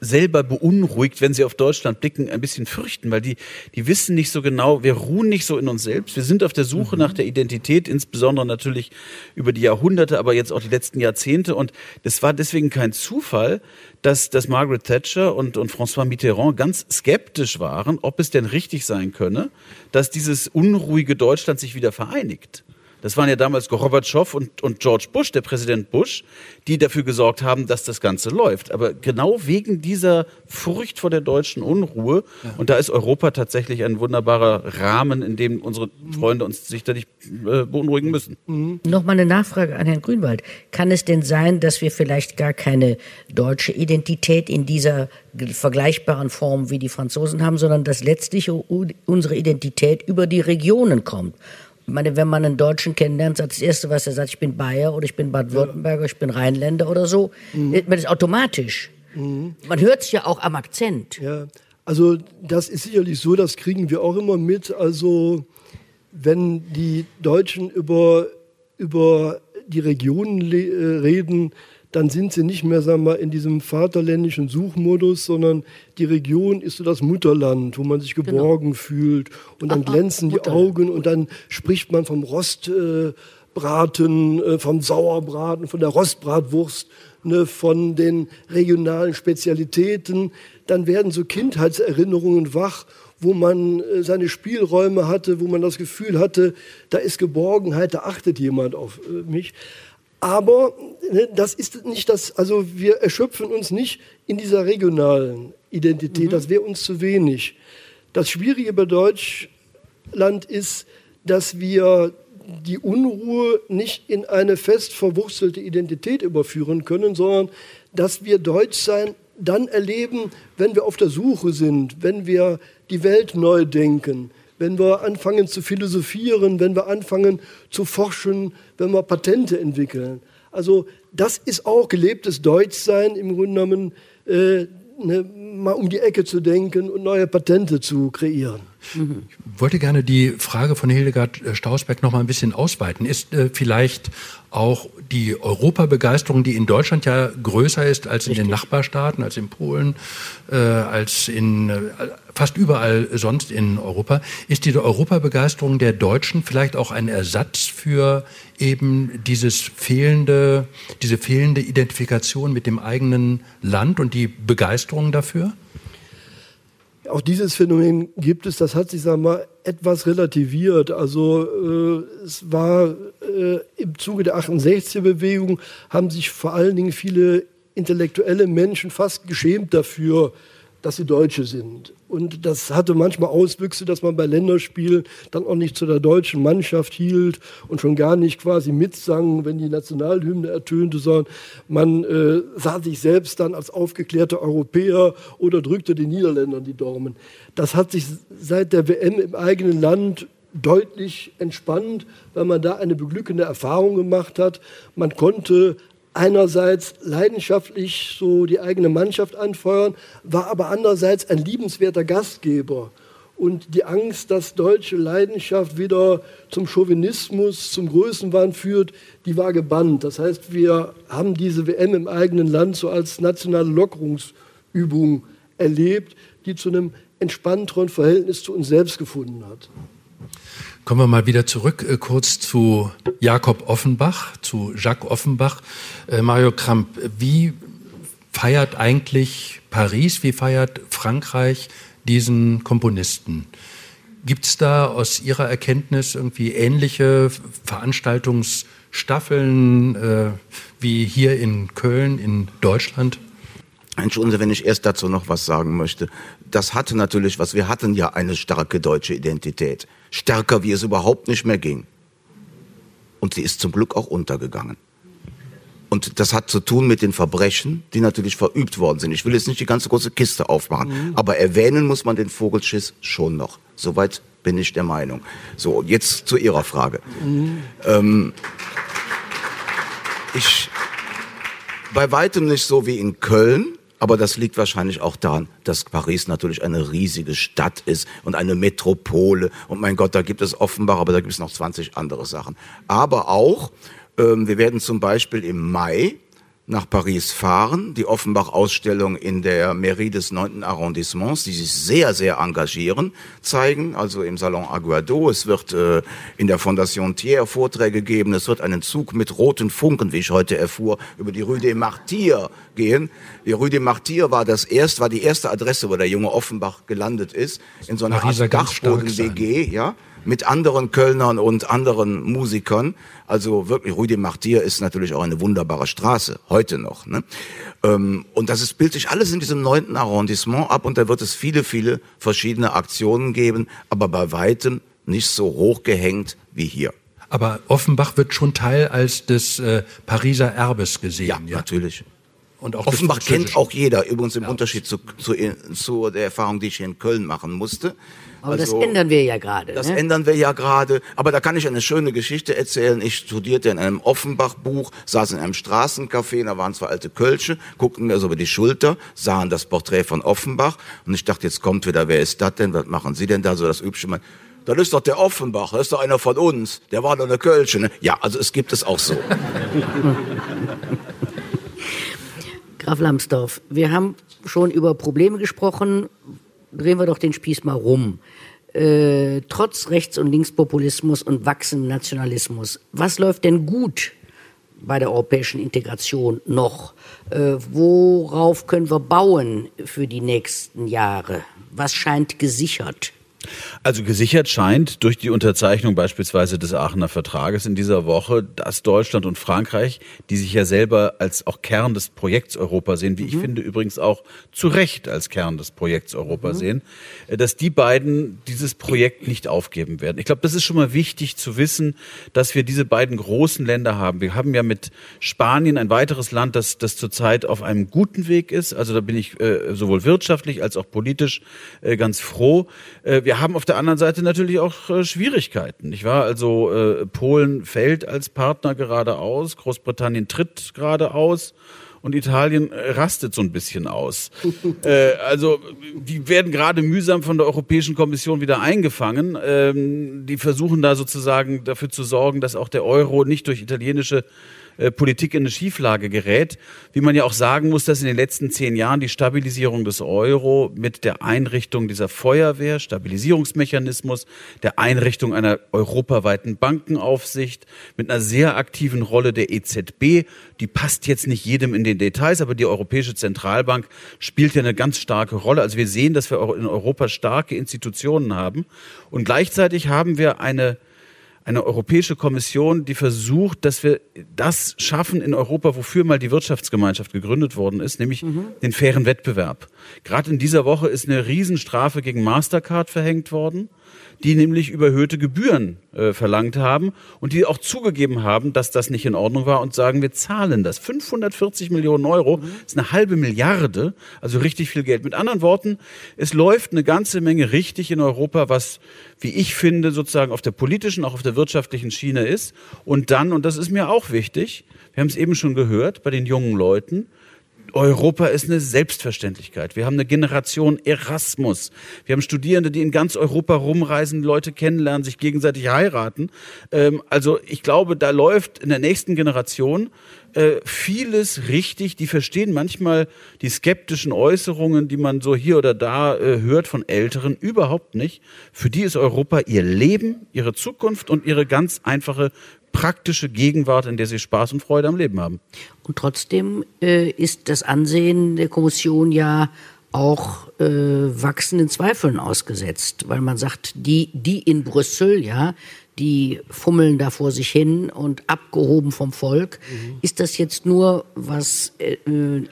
selber beunruhigt, wenn sie auf Deutschland blicken, ein bisschen fürchten, weil die, die wissen nicht so genau, wir ruhen nicht so in uns selbst. Wir sind auf der Suche mhm. nach der Identität, insbesondere natürlich über die Jahrhunderte, aber jetzt auch die letzten Jahrzehnte. Und das war deswegen kein Zufall, dass, dass Margaret Thatcher und, und François Mitterrand ganz skeptisch waren, ob es denn richtig sein könne, dass dieses unruhige Deutschland sich wieder vereinigt. Das waren ja damals Gorbatschow und, und George Bush, der Präsident Bush, die dafür gesorgt haben, dass das Ganze läuft. Aber genau wegen dieser Furcht vor der deutschen Unruhe, ja. und da ist Europa tatsächlich ein wunderbarer Rahmen, in dem unsere Freunde uns sich da nicht äh, beunruhigen müssen. Mhm. Nochmal eine Nachfrage an Herrn Grünwald. Kann es denn sein, dass wir vielleicht gar keine deutsche Identität in dieser vergleichbaren Form wie die Franzosen haben, sondern dass letztlich unsere Identität über die Regionen kommt? Ich meine, wenn man einen Deutschen kennenlernt, sagt das Erste, was er sagt, ich bin Bayer oder ich bin Baden-Württemberger, ja. ich bin Rheinländer oder so. Mhm. Man ist automatisch. Mhm. Man hört es ja auch am Akzent. Ja, also das ist sicherlich so, das kriegen wir auch immer mit. Also wenn die Deutschen über, über die Regionen äh, reden, dann sind sie nicht mehr sagen wir, in diesem vaterländischen Suchmodus, sondern die Region ist so das Mutterland, wo man sich genau. geborgen genau. fühlt und dann Aha, glänzen die Mutterland. Augen und dann spricht man vom Rostbraten, äh, vom Sauerbraten, von der Rostbratwurst, ne, von den regionalen Spezialitäten. Dann werden so Kindheitserinnerungen wach wo man äh, seine Spielräume hatte, wo man das Gefühl hatte, da ist Geborgenheit, da achtet jemand auf äh, mich. Aber ne, das ist nicht das, also wir erschöpfen uns nicht in dieser regionalen Identität, mhm. das wäre uns zu wenig. Das Schwierige bei Deutschland ist, dass wir die Unruhe nicht in eine fest verwurzelte Identität überführen können, sondern dass wir Deutschsein dann erleben, wenn wir auf der Suche sind, wenn wir die Welt neu denken, wenn wir anfangen zu philosophieren, wenn wir anfangen zu forschen, wenn wir Patente entwickeln. Also das ist auch gelebtes Deutschsein im Grunde genommen, äh, ne, mal um die Ecke zu denken und neue Patente zu kreieren. Ich wollte gerne die Frage von Hildegard Stausberg noch mal ein bisschen ausweiten. Ist äh, vielleicht auch die Europabegeisterung, die in Deutschland ja größer ist als Richtig. in den Nachbarstaaten, als in Polen, äh, als in äh, fast überall sonst in Europa, ist diese Europabegeisterung der Deutschen vielleicht auch ein Ersatz für eben dieses fehlende, diese fehlende Identifikation mit dem eigenen Land und die Begeisterung dafür? Auch dieses Phänomen gibt es, das hat sich, sagen wir mal, etwas relativiert. Also äh, es war äh, im Zuge der 68er-Bewegung, haben sich vor allen Dingen viele intellektuelle Menschen fast geschämt dafür, dass sie Deutsche sind. Und das hatte manchmal Auswüchse, dass man bei Länderspielen dann auch nicht zu der deutschen Mannschaft hielt und schon gar nicht quasi mitsang, wenn die Nationalhymne ertönte, sondern man äh, sah sich selbst dann als aufgeklärter Europäer oder drückte den Niederländern die Daumen. Das hat sich seit der WM im eigenen Land deutlich entspannt, weil man da eine beglückende Erfahrung gemacht hat. Man konnte einerseits leidenschaftlich so die eigene Mannschaft anfeuern, war aber andererseits ein liebenswerter Gastgeber. Und die Angst, dass deutsche Leidenschaft wieder zum Chauvinismus, zum Größenwahn führt, die war gebannt. Das heißt, wir haben diese WM im eigenen Land so als nationale Lockerungsübung erlebt, die zu einem entspannteren Verhältnis zu uns selbst gefunden hat. Kommen wir mal wieder zurück äh, kurz zu Jakob Offenbach, zu Jacques Offenbach. Äh, Mario Kramp, wie feiert eigentlich Paris, wie feiert Frankreich diesen Komponisten? Gibt es da aus Ihrer Erkenntnis irgendwie ähnliche Veranstaltungsstaffeln äh, wie hier in Köln, in Deutschland? Entschuldigen Sie, wenn ich erst dazu noch was sagen möchte. Das hatte natürlich was. Wir hatten ja eine starke deutsche Identität. Stärker, wie es überhaupt nicht mehr ging. Und sie ist zum Glück auch untergegangen. Und das hat zu tun mit den Verbrechen, die natürlich verübt worden sind. Ich will jetzt nicht die ganze große Kiste aufmachen, mhm. aber erwähnen muss man den Vogelschiss schon noch. Soweit bin ich der Meinung. So, jetzt zu Ihrer Frage. Mhm. Ähm, ich, bei weitem nicht so wie in Köln, aber das liegt wahrscheinlich auch daran, dass Paris natürlich eine riesige Stadt ist und eine Metropole. Und mein Gott, da gibt es Offenbach, aber da gibt es noch 20 andere Sachen. Aber auch, ähm, wir werden zum Beispiel im Mai nach Paris fahren, die Offenbach-Ausstellung in der Mairie des 9. Arrondissements, die sich sehr, sehr engagieren, zeigen, also im Salon Aguado. Es wird äh, in der Fondation Thiers Vorträge geben. Es wird einen Zug mit roten Funken, wie ich heute erfuhr, über die Rue des Martyrs gehen. Die Rue des Martyrs war das erste, war die erste Adresse, wo der junge Offenbach gelandet ist, in so einer Art Dachboden-WG, ja mit anderen Kölnern und anderen Musikern. Also wirklich, Rue de Martyr ist natürlich auch eine wunderbare Straße, heute noch. Ne? Ähm, und das ist bildlich alles in diesem neunten Arrondissement ab und da wird es viele, viele verschiedene Aktionen geben, aber bei weitem nicht so hochgehängt wie hier. Aber Offenbach wird schon Teil als des äh, Pariser Erbes gesehen. Ja, ja. natürlich. Und auch Offenbach kennt auch jeder, übrigens im ja. Unterschied zu, zu, zu der Erfahrung, die ich hier in Köln machen musste. Aber also, das ändern wir ja gerade. Das ne? ändern wir ja gerade. Aber da kann ich eine schöne Geschichte erzählen. Ich studierte in einem Offenbach-Buch, saß in einem Straßencafé, da waren zwei alte Kölsche, guckten mir so über die Schulter, sahen das Porträt von Offenbach und ich dachte, jetzt kommt wieder, wer ist das denn? Was machen Sie denn da? So das übliche Mal. Das ist doch der Offenbach, das ist doch einer von uns. Der war doch eine Kölsche. Ne? Ja, also es gibt es auch so. Graf Lambsdorff, wir haben schon über Probleme gesprochen, drehen wir doch den Spieß mal rum. Äh, trotz Rechts- und Linkspopulismus und wachsendem Nationalismus, was läuft denn gut bei der europäischen Integration noch? Äh, worauf können wir bauen für die nächsten Jahre? Was scheint gesichert? Also gesichert scheint durch die Unterzeichnung beispielsweise des Aachener Vertrages in dieser Woche, dass Deutschland und Frankreich, die sich ja selber als auch Kern des Projekts Europa sehen, wie mhm. ich finde übrigens auch zu Recht als Kern des Projekts Europa mhm. sehen, äh, dass die beiden dieses Projekt nicht aufgeben werden. Ich glaube, das ist schon mal wichtig zu wissen, dass wir diese beiden großen Länder haben. Wir haben ja mit Spanien ein weiteres Land, das, das zurzeit auf einem guten Weg ist. Also da bin ich äh, sowohl wirtschaftlich als auch politisch äh, ganz froh. Äh, wir haben auf der anderen Seite natürlich auch äh, Schwierigkeiten. Ich war also äh, Polen fällt als Partner gerade aus, Großbritannien tritt gerade aus und Italien äh, rastet so ein bisschen aus. äh, also die werden gerade mühsam von der Europäischen Kommission wieder eingefangen. Ähm, die versuchen da sozusagen dafür zu sorgen, dass auch der Euro nicht durch italienische äh, Politik in eine Schieflage gerät. Wie man ja auch sagen muss, dass in den letzten zehn Jahren die Stabilisierung des Euro mit der Einrichtung dieser Feuerwehr, Stabilisierungsmechanismus, der Einrichtung einer europaweiten Bankenaufsicht, mit einer sehr aktiven Rolle der EZB, die passt jetzt nicht jedem in den Details, aber die Europäische Zentralbank spielt ja eine ganz starke Rolle. Also wir sehen, dass wir in Europa starke Institutionen haben. Und gleichzeitig haben wir eine eine Europäische Kommission, die versucht, dass wir das schaffen in Europa, wofür mal die Wirtschaftsgemeinschaft gegründet worden ist, nämlich mhm. den fairen Wettbewerb. Gerade in dieser Woche ist eine Riesenstrafe gegen Mastercard verhängt worden die nämlich überhöhte Gebühren äh, verlangt haben und die auch zugegeben haben, dass das nicht in Ordnung war und sagen, wir zahlen das. 540 Millionen Euro ist eine halbe Milliarde, also richtig viel Geld. Mit anderen Worten, es läuft eine ganze Menge richtig in Europa, was, wie ich finde, sozusagen auf der politischen, auch auf der wirtschaftlichen Schiene ist. Und dann, und das ist mir auch wichtig, wir haben es eben schon gehört bei den jungen Leuten, Europa ist eine Selbstverständlichkeit. Wir haben eine Generation Erasmus. Wir haben Studierende, die in ganz Europa rumreisen, Leute kennenlernen, sich gegenseitig heiraten. Ähm, also ich glaube, da läuft in der nächsten Generation äh, vieles richtig. Die verstehen manchmal die skeptischen Äußerungen, die man so hier oder da äh, hört von Älteren, überhaupt nicht. Für die ist Europa ihr Leben, ihre Zukunft und ihre ganz einfache praktische Gegenwart, in der sie Spaß und Freude am Leben haben. Und trotzdem äh, ist das Ansehen der Kommission ja auch äh, wachsenden Zweifeln ausgesetzt, weil man sagt, die, die in Brüssel, ja, die fummeln da vor sich hin und abgehoben vom Volk. Mhm. Ist das jetzt nur was äh,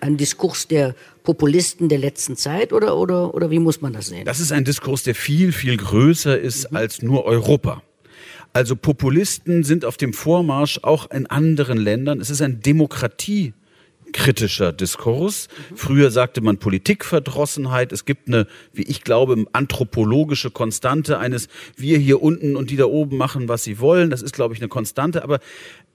ein Diskurs der Populisten der letzten Zeit oder, oder, oder wie muss man das sehen? Das ist ein Diskurs, der viel, viel größer ist mhm. als nur Europa. Also Populisten sind auf dem Vormarsch auch in anderen Ländern. Es ist ein Demokratie kritischer Diskurs. Früher sagte man Politikverdrossenheit. Es gibt eine, wie ich glaube, anthropologische Konstante eines wir hier unten und die da oben machen, was sie wollen. Das ist, glaube ich, eine Konstante. Aber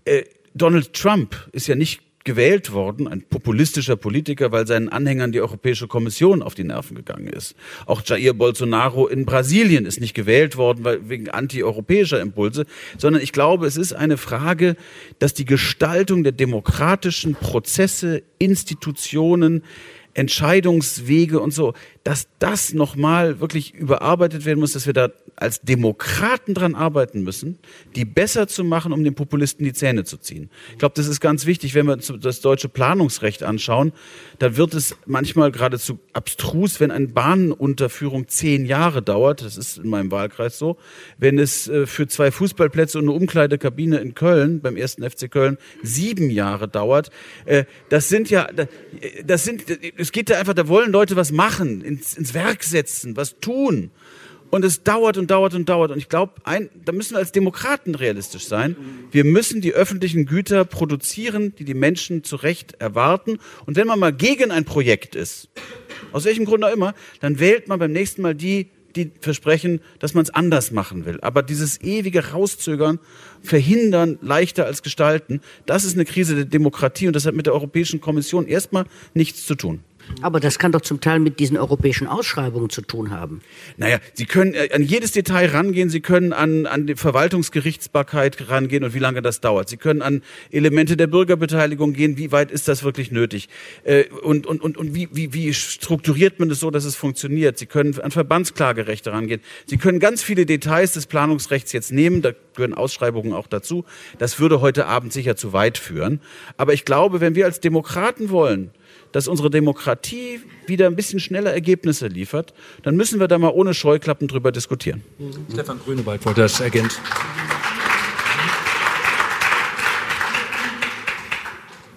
äh, Donald Trump ist ja nicht gewählt worden, ein populistischer Politiker, weil seinen Anhängern die Europäische Kommission auf die Nerven gegangen ist. Auch Jair Bolsonaro in Brasilien ist nicht gewählt worden weil, wegen antieuropäischer Impulse, sondern ich glaube, es ist eine Frage, dass die Gestaltung der demokratischen Prozesse, Institutionen, Entscheidungswege und so, dass das nochmal wirklich überarbeitet werden muss, dass wir da als Demokraten dran arbeiten müssen, die besser zu machen, um den Populisten die Zähne zu ziehen. Ich glaube, das ist ganz wichtig, wenn wir das deutsche Planungsrecht anschauen. Da wird es manchmal geradezu abstrus, wenn eine Bahnunterführung zehn Jahre dauert. Das ist in meinem Wahlkreis so. Wenn es äh, für zwei Fußballplätze und eine Umkleidekabine in Köln, beim ersten FC Köln, sieben Jahre dauert. Äh, das sind ja, das sind, es geht da einfach, da wollen Leute was machen, ins, ins Werk setzen, was tun. Und es dauert und dauert und dauert. Und ich glaube, da müssen wir als Demokraten realistisch sein. Wir müssen die öffentlichen Güter produzieren, die die Menschen zu Recht erwarten. Und wenn man mal gegen ein Projekt ist, aus welchem Grund auch immer, dann wählt man beim nächsten Mal die, die versprechen, dass man es anders machen will. Aber dieses ewige Rauszögern, Verhindern leichter als gestalten, das ist eine Krise der Demokratie und das hat mit der Europäischen Kommission erstmal nichts zu tun. Aber das kann doch zum Teil mit diesen europäischen Ausschreibungen zu tun haben. Naja, Sie können äh, an jedes Detail rangehen, Sie können an, an die Verwaltungsgerichtsbarkeit rangehen und wie lange das dauert. Sie können an Elemente der Bürgerbeteiligung gehen, wie weit ist das wirklich nötig? Äh, und und, und, und wie, wie, wie strukturiert man das so, dass es funktioniert? Sie können an Verbandsklagerechte rangehen. Sie können ganz viele Details des Planungsrechts jetzt nehmen, da gehören Ausschreibungen auch dazu. Das würde heute Abend sicher zu weit führen. Aber ich glaube, wenn wir als Demokraten wollen, dass unsere Demokratie wieder ein bisschen schneller Ergebnisse liefert, dann müssen wir da mal ohne Scheuklappen drüber diskutieren. Mhm. Stefan Grünewald wollte das ergänzen.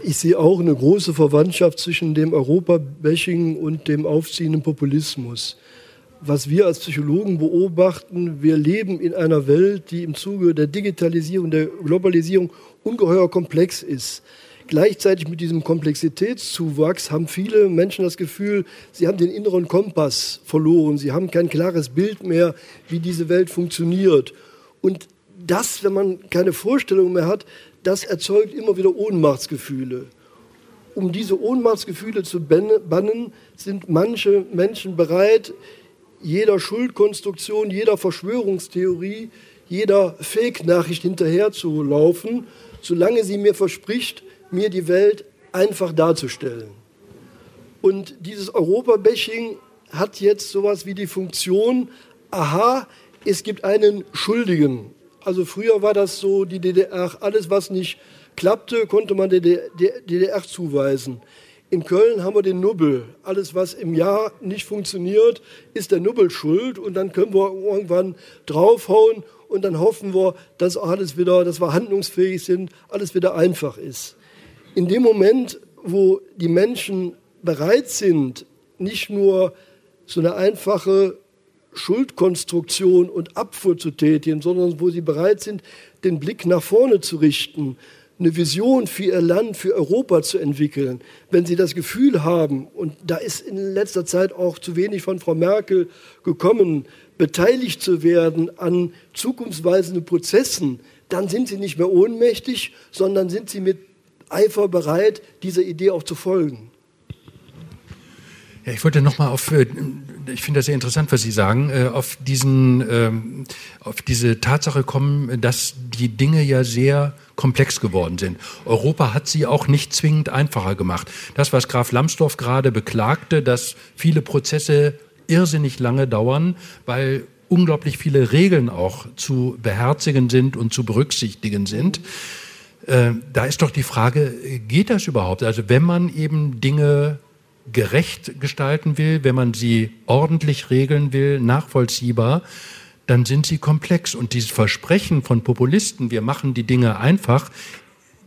Ich sehe auch eine große Verwandtschaft zwischen dem Europabashing und dem aufziehenden Populismus. Was wir als Psychologen beobachten, wir leben in einer Welt, die im Zuge der Digitalisierung, der Globalisierung ungeheuer komplex ist. Gleichzeitig mit diesem Komplexitätszuwachs haben viele Menschen das Gefühl, sie haben den inneren Kompass verloren. Sie haben kein klares Bild mehr, wie diese Welt funktioniert. Und das, wenn man keine Vorstellung mehr hat, das erzeugt immer wieder Ohnmachtsgefühle. Um diese Ohnmachtsgefühle zu bannen, sind manche Menschen bereit, jeder Schuldkonstruktion, jeder Verschwörungstheorie, jeder Fake-Nachricht hinterherzulaufen, solange sie mir verspricht, mir die Welt einfach darzustellen. Und dieses Europa-Bashing hat jetzt sowas wie die Funktion, aha, es gibt einen Schuldigen. Also früher war das so, die DDR, alles was nicht klappte, konnte man der DDR zuweisen. In Köln haben wir den Nubbel. Alles, was im Jahr nicht funktioniert, ist der Nubbel schuld. Und dann können wir irgendwann draufhauen und dann hoffen wir, dass alles wieder, dass wir handlungsfähig sind, alles wieder einfach ist in dem Moment, wo die Menschen bereit sind, nicht nur so eine einfache Schuldkonstruktion und Abfuhr zu tätigen, sondern wo sie bereit sind, den Blick nach vorne zu richten, eine Vision für ihr Land, für Europa zu entwickeln. Wenn sie das Gefühl haben, und da ist in letzter Zeit auch zu wenig von Frau Merkel gekommen, beteiligt zu werden an zukunftsweisenden Prozessen, dann sind sie nicht mehr ohnmächtig, sondern sind sie mit Eifer bereit, dieser Idee auch zu folgen. Ja, ich wollte noch mal auf, äh, ich finde das sehr interessant, was Sie sagen, äh, auf diesen, ähm, auf diese Tatsache kommen, dass die Dinge ja sehr komplex geworden sind. Europa hat sie auch nicht zwingend einfacher gemacht. Das, was Graf Lambsdorff gerade beklagte, dass viele Prozesse irrsinnig lange dauern, weil unglaublich viele Regeln auch zu beherzigen sind und zu berücksichtigen sind. Mhm äh, da ist doch die Frage, geht das überhaupt? Also wenn man eben Dinge gerecht gestalten will, wenn man sie ordentlich regeln will, nachvollziehbar, dann sind sie komplex. Und dieses Versprechen von Populisten, wir machen die Dinge einfach,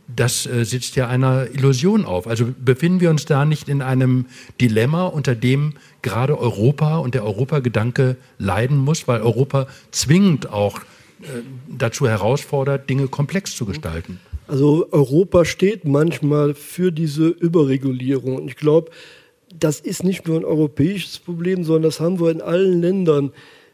das äh, sitzt ja einer Illusion auf. Also befinden wir uns da nicht in einem Dilemma, unter dem gerade Europa und der Europagedanke leiden muss, weil Europa zwingend auch äh, dazu herausfordert, Dinge komplex zu gestalten. Also Europa steht manchmal für diese Überregulierung. Und ich glaube, das ist nicht nur ein europäisches Problem, sondern das haben wir in allen Ländern.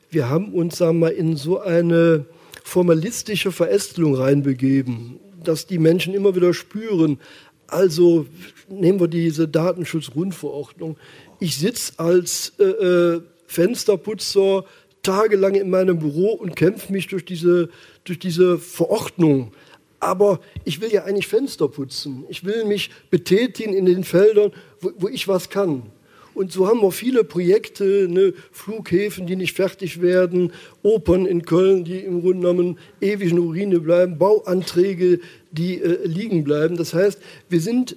Wir haben uns, sagen wir mal, in so eine formalistische Verästelung reinbegeben, dass die Menschen immer wieder spüren, Also nehmen wir diese Datenschutzgrundverordnung. Ich sitze als äh, äh, Fensterputzer tagelang in meinem Büro und kämpfe mich durch diese, durch diese Verordnung. Aber ich will ja eigentlich Fenster putzen. Ich will mich betätigen in den Feldern, wo, wo ich was kann. Und so haben wir viele Projekte, ne, Flughäfen, die nicht fertig werden, Opern in Köln, die im Grunde genommen ewig in Urine bleiben, Bauanträge, die äh, liegen bleiben. Das heißt, wir sind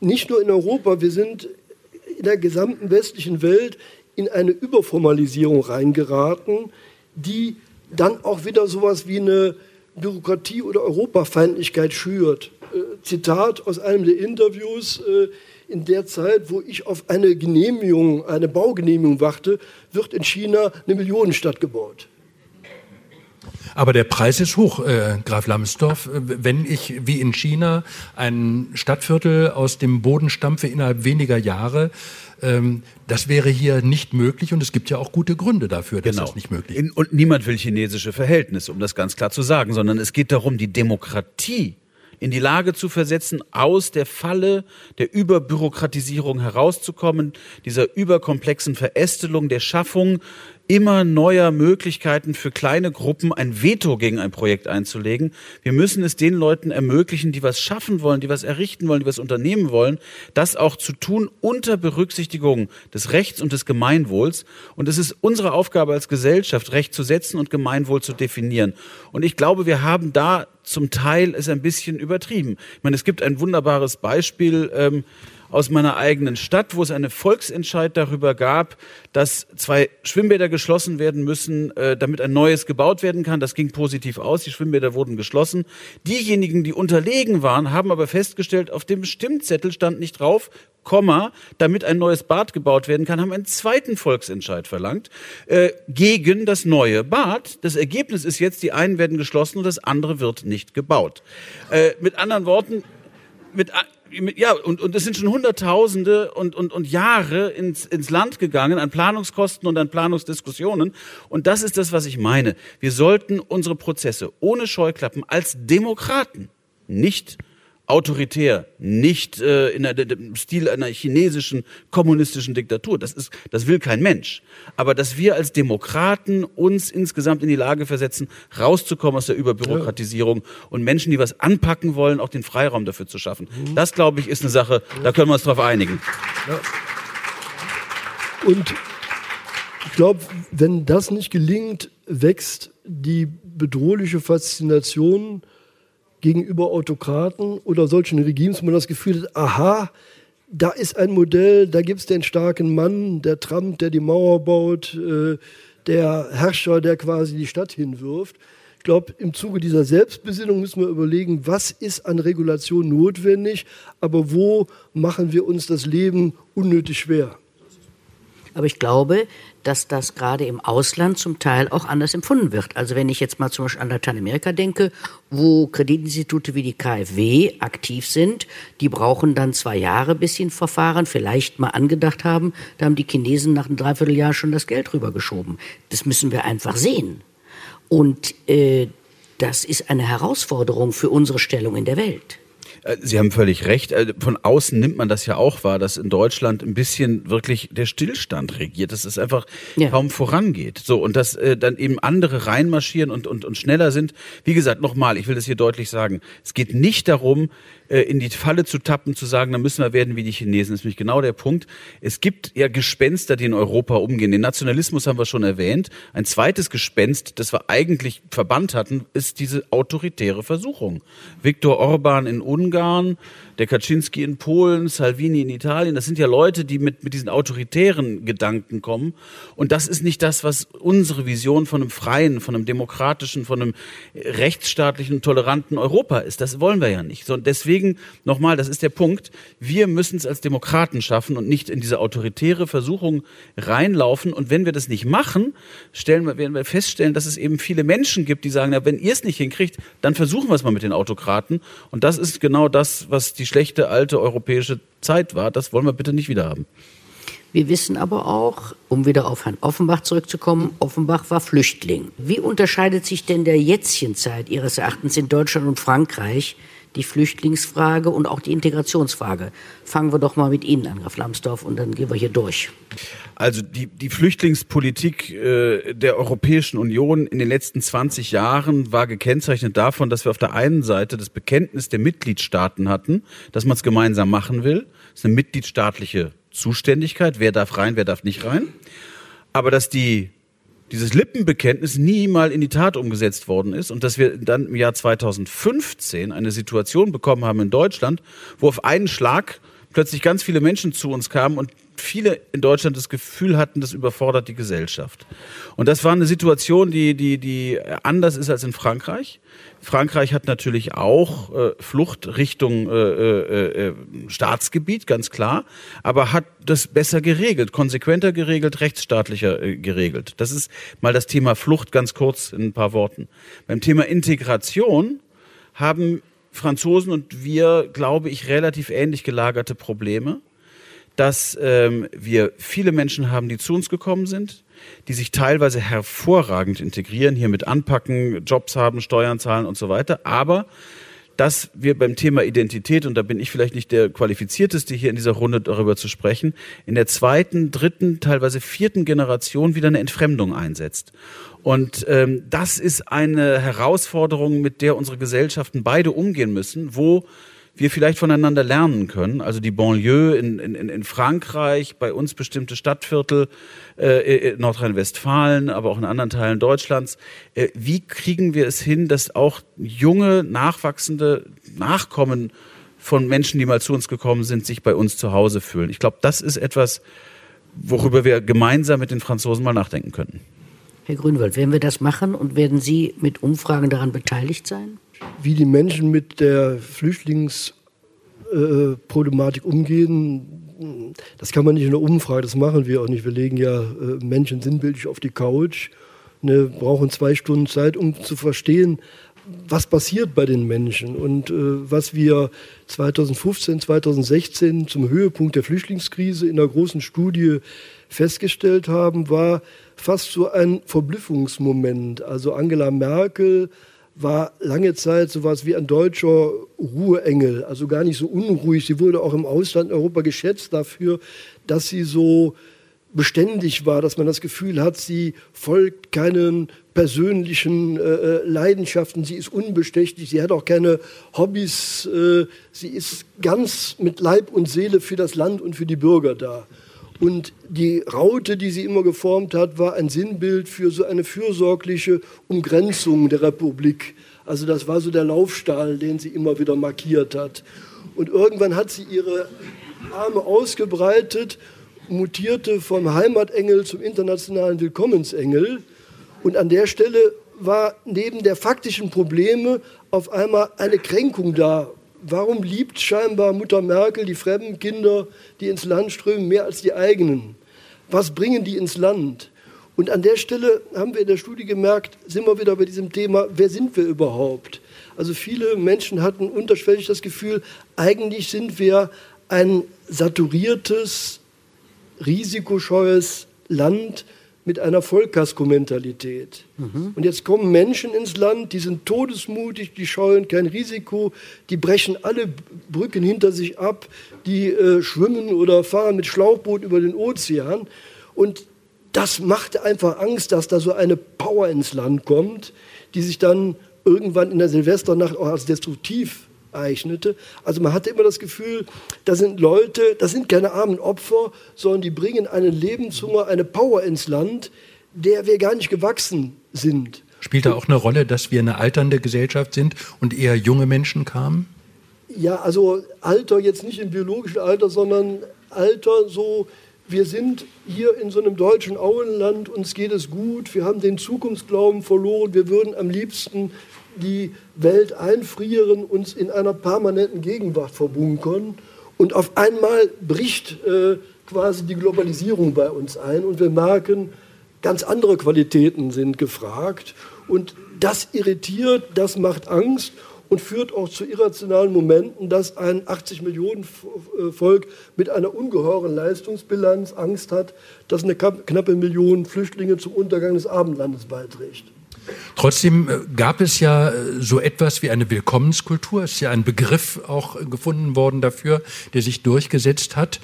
nicht nur in Europa, wir sind in der gesamten westlichen Welt in eine Überformalisierung reingeraten, die dann auch wieder sowas wie eine Bürokratie oder Europafeindlichkeit schürt. Äh, Zitat aus einem der Interviews. Äh, in der Zeit, wo ich auf eine Genehmigung, eine Baugenehmigung warte, wird in China eine Millionenstadt gebaut. Aber der Preis ist hoch, äh, Graf Lambsdorff. Wenn ich wie in China ein Stadtviertel aus dem Boden stampfe innerhalb weniger Jahre, das wäre hier nicht möglich und es gibt ja auch gute Gründe dafür, dass genau. das nicht möglich ist. Und niemand will chinesische Verhältnisse, um das ganz klar zu sagen, sondern es geht darum, die Demokratie in die Lage zu versetzen, aus der Falle der Überbürokratisierung herauszukommen, dieser überkomplexen Verästelung, der Schaffung immer neuer Möglichkeiten für kleine Gruppen ein Veto gegen ein Projekt einzulegen. Wir müssen es den Leuten ermöglichen, die was schaffen wollen, die was errichten wollen, die was unternehmen wollen, das auch zu tun unter Berücksichtigung des Rechts und des Gemeinwohls. Und es ist unsere Aufgabe als Gesellschaft, Recht zu setzen und Gemeinwohl zu definieren. Und ich glaube, wir haben da zum Teil es ein bisschen übertrieben. Ich meine, es gibt ein wunderbares Beispiel. Ähm, aus meiner eigenen Stadt, wo es einen Volksentscheid darüber gab, dass zwei Schwimmbäder geschlossen werden müssen, äh, damit ein neues gebaut werden kann. Das ging positiv aus. Die Schwimmbäder wurden geschlossen. Diejenigen, die unterlegen waren, haben aber festgestellt, auf dem Stimmzettel stand nicht drauf, Komma, damit ein neues Bad gebaut werden kann, haben einen zweiten Volksentscheid verlangt äh, gegen das neue Bad. Das Ergebnis ist jetzt, die einen werden geschlossen und das andere wird nicht gebaut. Äh, mit anderen Worten, mit ja, und, und es sind schon Hunderttausende und, und, und Jahre ins, ins Land gegangen an Planungskosten und an Planungsdiskussionen. Und das ist das, was ich meine. Wir sollten unsere Prozesse ohne Scheuklappen als Demokraten nicht autoritär, nicht äh, in dem Stil einer chinesischen kommunistischen Diktatur. Das ist, das will kein Mensch. Aber dass wir als Demokraten uns insgesamt in die Lage versetzen, rauszukommen aus der Überbürokratisierung ja. und Menschen, die was anpacken wollen, auch den Freiraum dafür zu schaffen. Mhm. Das, glaube ich, ist eine Sache, da können wir uns drauf einigen. Ja. Und ich glaube, wenn das nicht gelingt, wächst die bedrohliche Faszination gegenüber Autokraten oder solchen Regimes, wo man das Gefühl hat, aha, da ist ein Modell, da gibt es den starken Mann, der Trump, der die Mauer baut, äh, der Herrscher, der quasi die Stadt hinwirft. Ich glaube, im Zuge dieser Selbstbesinnung müssen wir überlegen, was ist an Regulation notwendig, aber wo machen wir uns das Leben unnötig schwer. Aber ich glaube, dass das gerade im Ausland zum Teil auch anders empfunden wird. Also wenn ich jetzt mal zum Beispiel an Lateinamerika denke, wo Kreditinstitute wie die KfW aktiv sind, die brauchen dann zwei Jahre, bis sie ein Verfahren vielleicht mal angedacht haben. Da haben die Chinesen nach einem Dreivierteljahr schon das Geld rübergeschoben. Das müssen wir einfach sehen. Und äh, das ist eine Herausforderung für unsere Stellung in der Welt. Äh, Sie haben völlig recht. Äh, von außen nimmt man das ja auch wahr, dass in Deutschland ein bisschen wirklich der Stillstand regiert, dass es einfach ja. kaum vorangeht. So und dass äh, dann eben andere reinmarschieren und, und, und schneller sind. Wie gesagt, nochmal, ich will das hier deutlich sagen. Es geht nicht darum, äh, in die Falle zu tappen, zu sagen, dann müssen wir werden wie die Chinesen. Das ist nämlich genau der Punkt. Es gibt ja Gespenster, die in Europa umgehen. Den Nationalismus haben wir schon erwähnt. Ein zweites Gespenst, das wir eigentlich verbannt hatten, ist diese autoritäre Versuchung. Viktor Orban in Ungarn, Ungarn der Kaczynski in Polen, Salvini in Italien, das sind ja Leute, die mit, mit diesen autoritären Gedanken kommen. Und das ist nicht das, was unsere Vision von einem freien, von einem demokratischen, von einem rechtsstaatlichen, toleranten Europa ist. Das wollen wir ja nicht. So, und deswegen, nochmal, das ist der Punkt, wir müssen es als Demokraten schaffen und nicht in diese autoritäre Versuchung reinlaufen. Und wenn wir das nicht machen, stellen wir, werden wir feststellen, dass es eben viele Menschen gibt, die sagen, ja, wenn ihr es nicht hinkriegt, dann versuchen wir es mal mit den Autokraten. Und das ist genau das, was die schlechte alte europäische Zeit war. Das wollen wir bitte nicht wieder haben. Wir wissen aber auch, um wieder auf Herrn Offenbach zurückzukommen, Offenbach war Flüchtling. Wie unterscheidet sich denn der Jetztchenzeit Ihres Erachtens in Deutschland und Frankreich die Flüchtlingsfrage und auch die Integrationsfrage. Fangen wir doch mal mit Ihnen an, Graf Lambsdorff, und dann gehen wir hier durch. Also die, die Flüchtlingspolitik äh, der Europäischen Union in den letzten 20 Jahren war gekennzeichnet davon, dass wir auf der einen Seite das Bekenntnis der Mitgliedstaaten hatten, dass man es gemeinsam machen will. Das ist eine mitgliedstaatliche Zuständigkeit. Wer darf rein, wer darf nicht rein. Aber dass die dieses Lippenbekenntnis nie mal in die Tat umgesetzt worden ist und dass wir dann im Jahr 2015 eine Situation bekommen haben in Deutschland, wo auf einen Schlag plötzlich ganz viele Menschen zu uns kamen und viele in Deutschland das Gefühl hatten, das überfordert die Gesellschaft. Und das war eine Situation, die, die, die anders ist als in Frankreich. Frankreich hat natürlich auch äh, Flucht Richtung äh, äh, äh, Staatsgebiet, ganz klar, aber hat das besser geregelt, konsequenter geregelt, rechtsstaatlicher äh, geregelt. Das ist mal das Thema Flucht ganz kurz in ein paar Worten. Beim Thema Integration haben Franzosen und wir, glaube ich, relativ ähnlich gelagerte Probleme, dass ähm, wir viele Menschen haben, die zu uns gekommen sind, die sich teilweise hervorragend integrieren, hier mit anpacken, Jobs haben, Steuern zahlen und so weiter. Aber dass wir beim Thema Identität, und da bin ich vielleicht nicht der qualifizierteste hier in dieser Runde darüber zu sprechen, in der zweiten, dritten, teilweise vierten Generation wieder eine Entfremdung einsetzt. Und ähm, das ist eine Herausforderung, mit der unsere Gesellschaften beide umgehen müssen, wo wir vielleicht voneinander lernen können. Also die Banlieue in, in, in Frankreich, bei uns bestimmte Stadtviertel, äh, in Nordrhein-Westfalen, aber auch in anderen Teilen Deutschlands. Äh, wie kriegen wir es hin, dass auch junge, nachwachsende Nachkommen von Menschen, die mal zu uns gekommen sind, sich bei uns zu Hause fühlen? Ich glaube, das ist etwas, worüber wir gemeinsam mit den Franzosen mal nachdenken könnten. Herr Grünwald, werden wir das machen und werden Sie mit Umfragen daran beteiligt sein? Wie die Menschen mit der Flüchtlingsproblematik äh, umgehen, das kann man nicht in einer Umfrage, das machen wir auch nicht. Wir legen ja äh, Menschen sinnbildlich auf die Couch, ne, brauchen zwei Stunden Zeit, um zu verstehen, was passiert bei den Menschen. Und äh, was wir 2015, 2016 zum Höhepunkt der Flüchtlingskrise in einer großen Studie festgestellt haben, war fast so ein Verblüffungsmoment. Also Angela Merkel war lange Zeit so etwas wie ein deutscher Ruheengel, also gar nicht so unruhig. Sie wurde auch im Ausland in Europa geschätzt dafür, dass sie so beständig war, dass man das Gefühl hat, sie folgt keinen persönlichen äh, äh Leidenschaften, sie ist unbestechlich, sie hat auch keine Hobbys, äh, sie ist ganz mit Leib und Seele für das Land und für die Bürger da. Und die Raute, die sie immer geformt hat, war ein Sinnbild für so eine fürsorgliche Umgrenzung der Republik. Also das war so der Laufstahl, den sie immer wieder markiert hat. Und irgendwann hat sie ihre Arme ausgebreitet, mutierte vom Heimatengel zum internationalen Willkommensengel. Und an der Stelle war neben der faktischen Probleme auf einmal eine Kränkung da warum liebt scheinbar Mutter Merkel die fremden Kinder, die ins Land strömen, mehr als die eigenen? Was bringen die ins Land? Und an der Stelle haben wir in der Studie gemerkt, sind wir wieder bei diesem Thema, wer sind wir überhaupt? Also viele Menschen hatten unterschwellig das Gefühl, eigentlich sind wir ein saturiertes, risikoscheues Land, mit einer Vollkasko-Mentalität. Mhm. Und jetzt kommen Menschen ins Land, die sind todesmutig, die scheuen kein Risiko, die brechen alle Brücken hinter sich ab, die äh, schwimmen oder fahren mit Schlauchboot über den Ozean. Und das macht einfach Angst, dass da so eine Power ins Land kommt, die sich dann irgendwann in der Silvesternacht auch als destruktiv eignete. Also man hatte immer das Gefühl, da sind Leute, das sind keine armen Opfer, sondern die bringen einen Lebenshunger, eine Power ins Land, der wir gar nicht gewachsen sind. Spielt da auch eine Rolle, dass wir eine alternde Gesellschaft sind und eher junge Menschen kamen? Ja, also Alter jetzt nicht im biologischen Alter, sondern Alter so, wir sind hier in so einem deutschen Auenland, uns geht es gut, wir haben den Zukunftsglauben verloren, wir würden am liebsten die Welt einfrieren, uns in einer permanenten Gegenwart verbunkern. Und auf einmal bricht äh, quasi die Globalisierung bei uns ein und wir merken, ganz andere Qualitäten sind gefragt. Und das irritiert, das macht Angst und führt auch zu irrationalen Momenten, dass ein 80 Millionen äh, Volk mit einer ungeheuren Leistungsbilanz Angst hat, dass eine knappe Million Flüchtlinge zum Untergang des Abendlandes beiträgt. Trotzdem äh, gab es ja äh, so etwas wie eine Willkommenskultur. Es ist ja ein Begriff auch gefunden worden dafür, der sich durchgesetzt hat.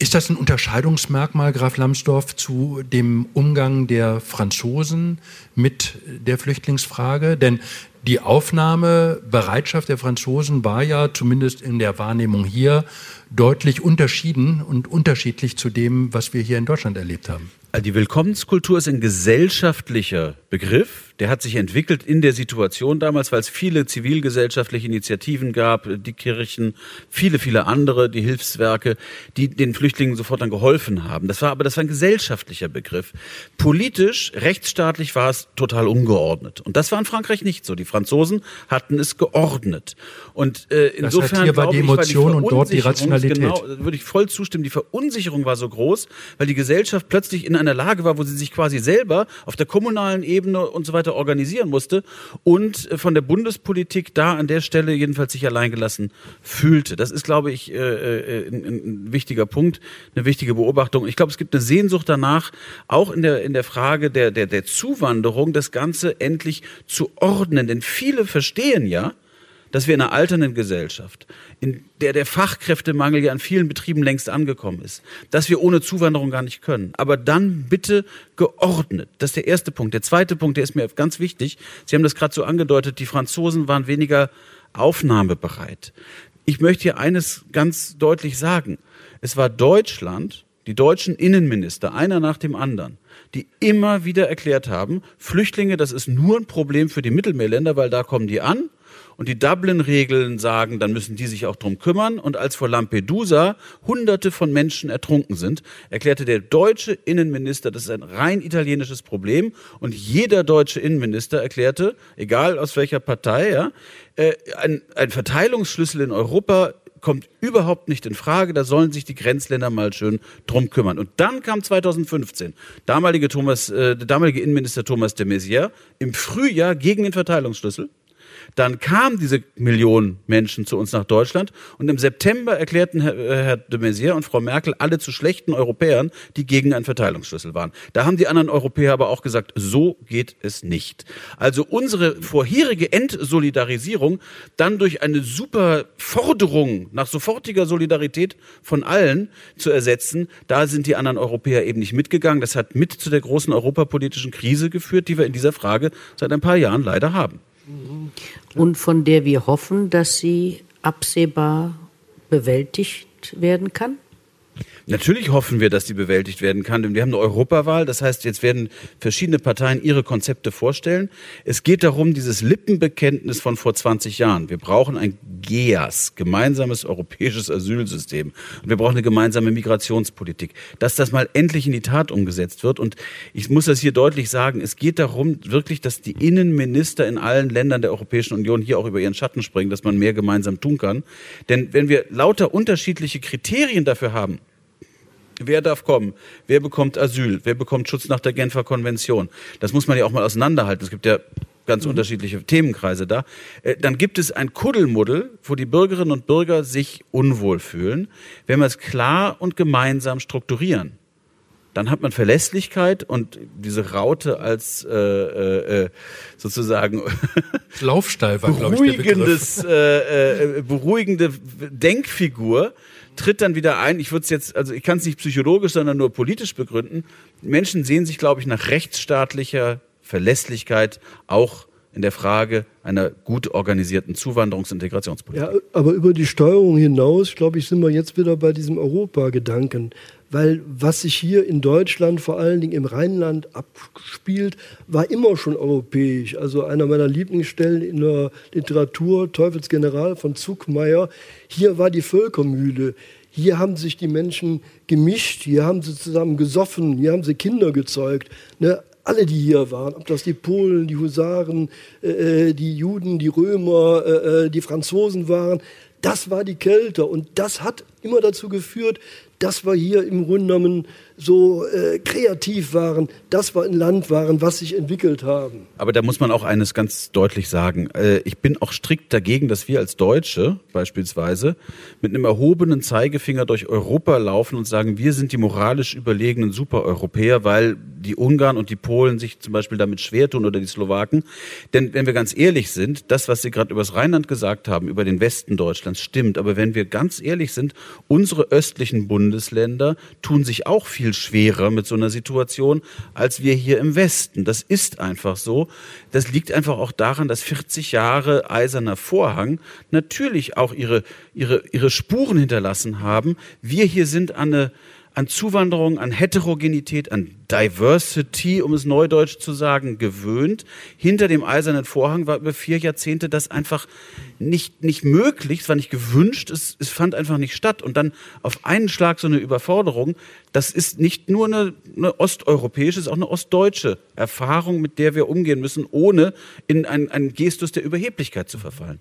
Ist das ein Unterscheidungsmerkmal, Graf Lambsdorff, zu dem Umgang der Franzosen mit der Flüchtlingsfrage? Denn die Aufnahmebereitschaft der Franzosen war ja zumindest in der Wahrnehmung hier deutlich unterschieden und unterschiedlich zu dem, was wir hier in Deutschland erlebt haben. Also die Willkommenskultur ist ein gesellschaftlicher Begriff, der hat sich entwickelt in der Situation damals, weil es viele zivilgesellschaftliche Initiativen gab, die Kirchen, viele, viele andere, die Hilfswerke, die den Flüchtlingen sofort dann geholfen haben. Das war aber das war ein gesellschaftlicher Begriff. Politisch, rechtsstaatlich war es total ungeordnet. Und das war in Frankreich nicht so. Die Franzosen hatten es geordnet. Und äh, insofern das heißt, hier war die Emotion und dort die Rationalität. Genau, würde ich voll zustimmen. Die Verunsicherung war so groß, weil die Gesellschaft plötzlich in einer Lage war, wo sie sich quasi selber auf der kommunalen Ebene und so weiter weiter organisieren musste und äh, von der Bundespolitik da an der Stelle jedenfalls sich alleingelassen fühlte. Das ist, glaube ich, äh, äh, ein, ein wichtiger Punkt, eine wichtige Beobachtung. Ich glaube, es gibt eine Sehnsucht danach, auch in der, in der Frage der, der, der Zuwanderung, das Ganze endlich zu ordnen. Denn viele verstehen ja, dass wir in einer alternden Gesellschaft, in der der Fachkräftemangel ja an vielen Betrieben längst angekommen ist, dass wir ohne Zuwanderung gar nicht können. Aber dann bitte geordnet. Das ist der erste Punkt. Der zweite Punkt, der ist mir ganz wichtig. Sie haben das gerade so angedeutet, die Franzosen waren weniger aufnahmebereit. Ich möchte hier eines ganz deutlich sagen. Es war Deutschland, die deutschen Innenminister, einer nach dem anderen, die immer wieder erklärt haben, Flüchtlinge, das ist nur ein Problem für die Mittelmeerländer, weil da kommen die an und die Dublin-Regeln sagen, dann müssen die sich auch drum kümmern. Und als vor Lampedusa Hunderte von Menschen ertrunken sind, erklärte der deutsche Innenminister, das ist ein rein italienisches Problem. Und jeder deutsche Innenminister erklärte, egal aus welcher Partei, ja, äh, ein, ein Verteilungsschlüssel in Europa kommt überhaupt nicht in Frage. Da sollen sich die Grenzländer mal schön drum kümmern. Und dann kam 2015 damalige Thomas, äh, der damalige Innenminister Thomas de Maizière im Frühjahr gegen den Verteilungsschlüssel dann kamen diese Millionen Menschen zu uns nach Deutschland und im September erklärten Herr, äh, Herr de Maizière und Frau Merkel alle zu schlechten Europäern, die gegen einen Verteilungsschlüssel waren. Da haben die anderen Europäer aber auch gesagt, so geht es nicht. Also unsere vorherige Entsolidarisierung dann durch eine super Forderung nach sofortiger Solidarität von allen zu ersetzen, da sind die anderen Europäer eben nicht mitgegangen. Das hat mit zu der großen europapolitischen Krise geführt, die wir in dieser Frage seit ein paar Jahren leider haben und von der wir hoffen, dass sie absehbar bewältigt werden kann? Natürlich hoffen wir, dass die bewältigt werden kann, denn wir haben eine Europawahl. Das heißt, jetzt werden verschiedene Parteien ihre Konzepte vorstellen. Es geht darum, dieses Lippenbekenntnis von vor 20 Jahren. Wir brauchen ein GEAS, gemeinsames europäisches Asylsystem. Und wir brauchen eine gemeinsame Migrationspolitik. Dass das mal endlich in die Tat umgesetzt wird. Und ich muss das hier deutlich sagen. Es geht darum, wirklich, dass die Innenminister in allen Ländern der Europäischen Union hier auch über ihren Schatten springen, dass man mehr gemeinsam tun kann. Denn wenn wir lauter unterschiedliche Kriterien dafür haben, Wer darf kommen? Wer bekommt Asyl? Wer bekommt Schutz nach der Genfer Konvention? Das muss man ja auch mal auseinanderhalten. Es gibt ja ganz mhm. unterschiedliche Themenkreise da. Äh, dann gibt es ein Kuddelmuddel, wo die Bürgerinnen und Bürger sich unwohl fühlen. Wenn wir es klar und gemeinsam strukturieren, dann hat man Verlässlichkeit und diese Raute als äh, äh, äh sozusagen Laufstall war, beruhigendes, äh, äh, beruhigende Denkfigur tritt dann wieder ein, ich würde es jetzt, also ich kann es nicht psychologisch, sondern nur politisch begründen. Menschen sehen sich, glaube ich, nach rechtsstaatlicher Verlässlichkeit auch in der Frage einer gut organisierten Zuwanderungs- und Integrationspolitik. Ja, aber über die Steuerung hinaus, glaube ich, sind wir jetzt wieder bei diesem Europa-Gedanken. Weil was sich hier in Deutschland, vor allen Dingen im Rheinland abspielt, war immer schon europäisch. Also einer meiner Lieblingsstellen in der Literatur, Teufelsgeneral von Zuckmeier, hier war die Völkermühle. Hier haben sich die Menschen gemischt, hier haben sie zusammen gesoffen, hier haben sie Kinder gezeugt. Ne? alle, die hier waren, ob das die Polen, die Husaren, äh, äh, die Juden, die Römer, äh, äh, die Franzosen waren, das war die Kälte und das hat immer dazu geführt, dass wir hier im Grunde genommen so äh, kreativ waren, dass wir ein Land waren, was sich entwickelt haben. Aber da muss man auch eines ganz deutlich sagen. Äh, ich bin auch strikt dagegen, dass wir als Deutsche beispielsweise mit einem erhobenen Zeigefinger durch Europa laufen und sagen, wir sind die moralisch überlegenen Supereuropäer, weil die Ungarn und die Polen sich zum Beispiel damit schwer tun oder die Slowaken. Denn wenn wir ganz ehrlich sind, das, was Sie gerade über das Rheinland gesagt haben, über den Westen Deutschlands, stimmt. Aber wenn wir ganz ehrlich sind, unsere östlichen Bundesländer tun sich auch viel viel schwerer mit so einer Situation als wir hier im Westen. Das ist einfach so. Das liegt einfach auch daran, dass 40 Jahre eiserner Vorhang natürlich auch ihre, ihre, ihre Spuren hinterlassen haben. Wir hier sind an eine an Zuwanderung, an Heterogenität, an Diversity, um es neudeutsch zu sagen, gewöhnt. Hinter dem eisernen Vorhang war über vier Jahrzehnte das einfach nicht, nicht möglich, es war nicht gewünscht, es, es fand einfach nicht statt. Und dann auf einen Schlag so eine Überforderung, das ist nicht nur eine, eine osteuropäische, es ist auch eine ostdeutsche Erfahrung, mit der wir umgehen müssen, ohne in einen Gestus der Überheblichkeit zu verfallen.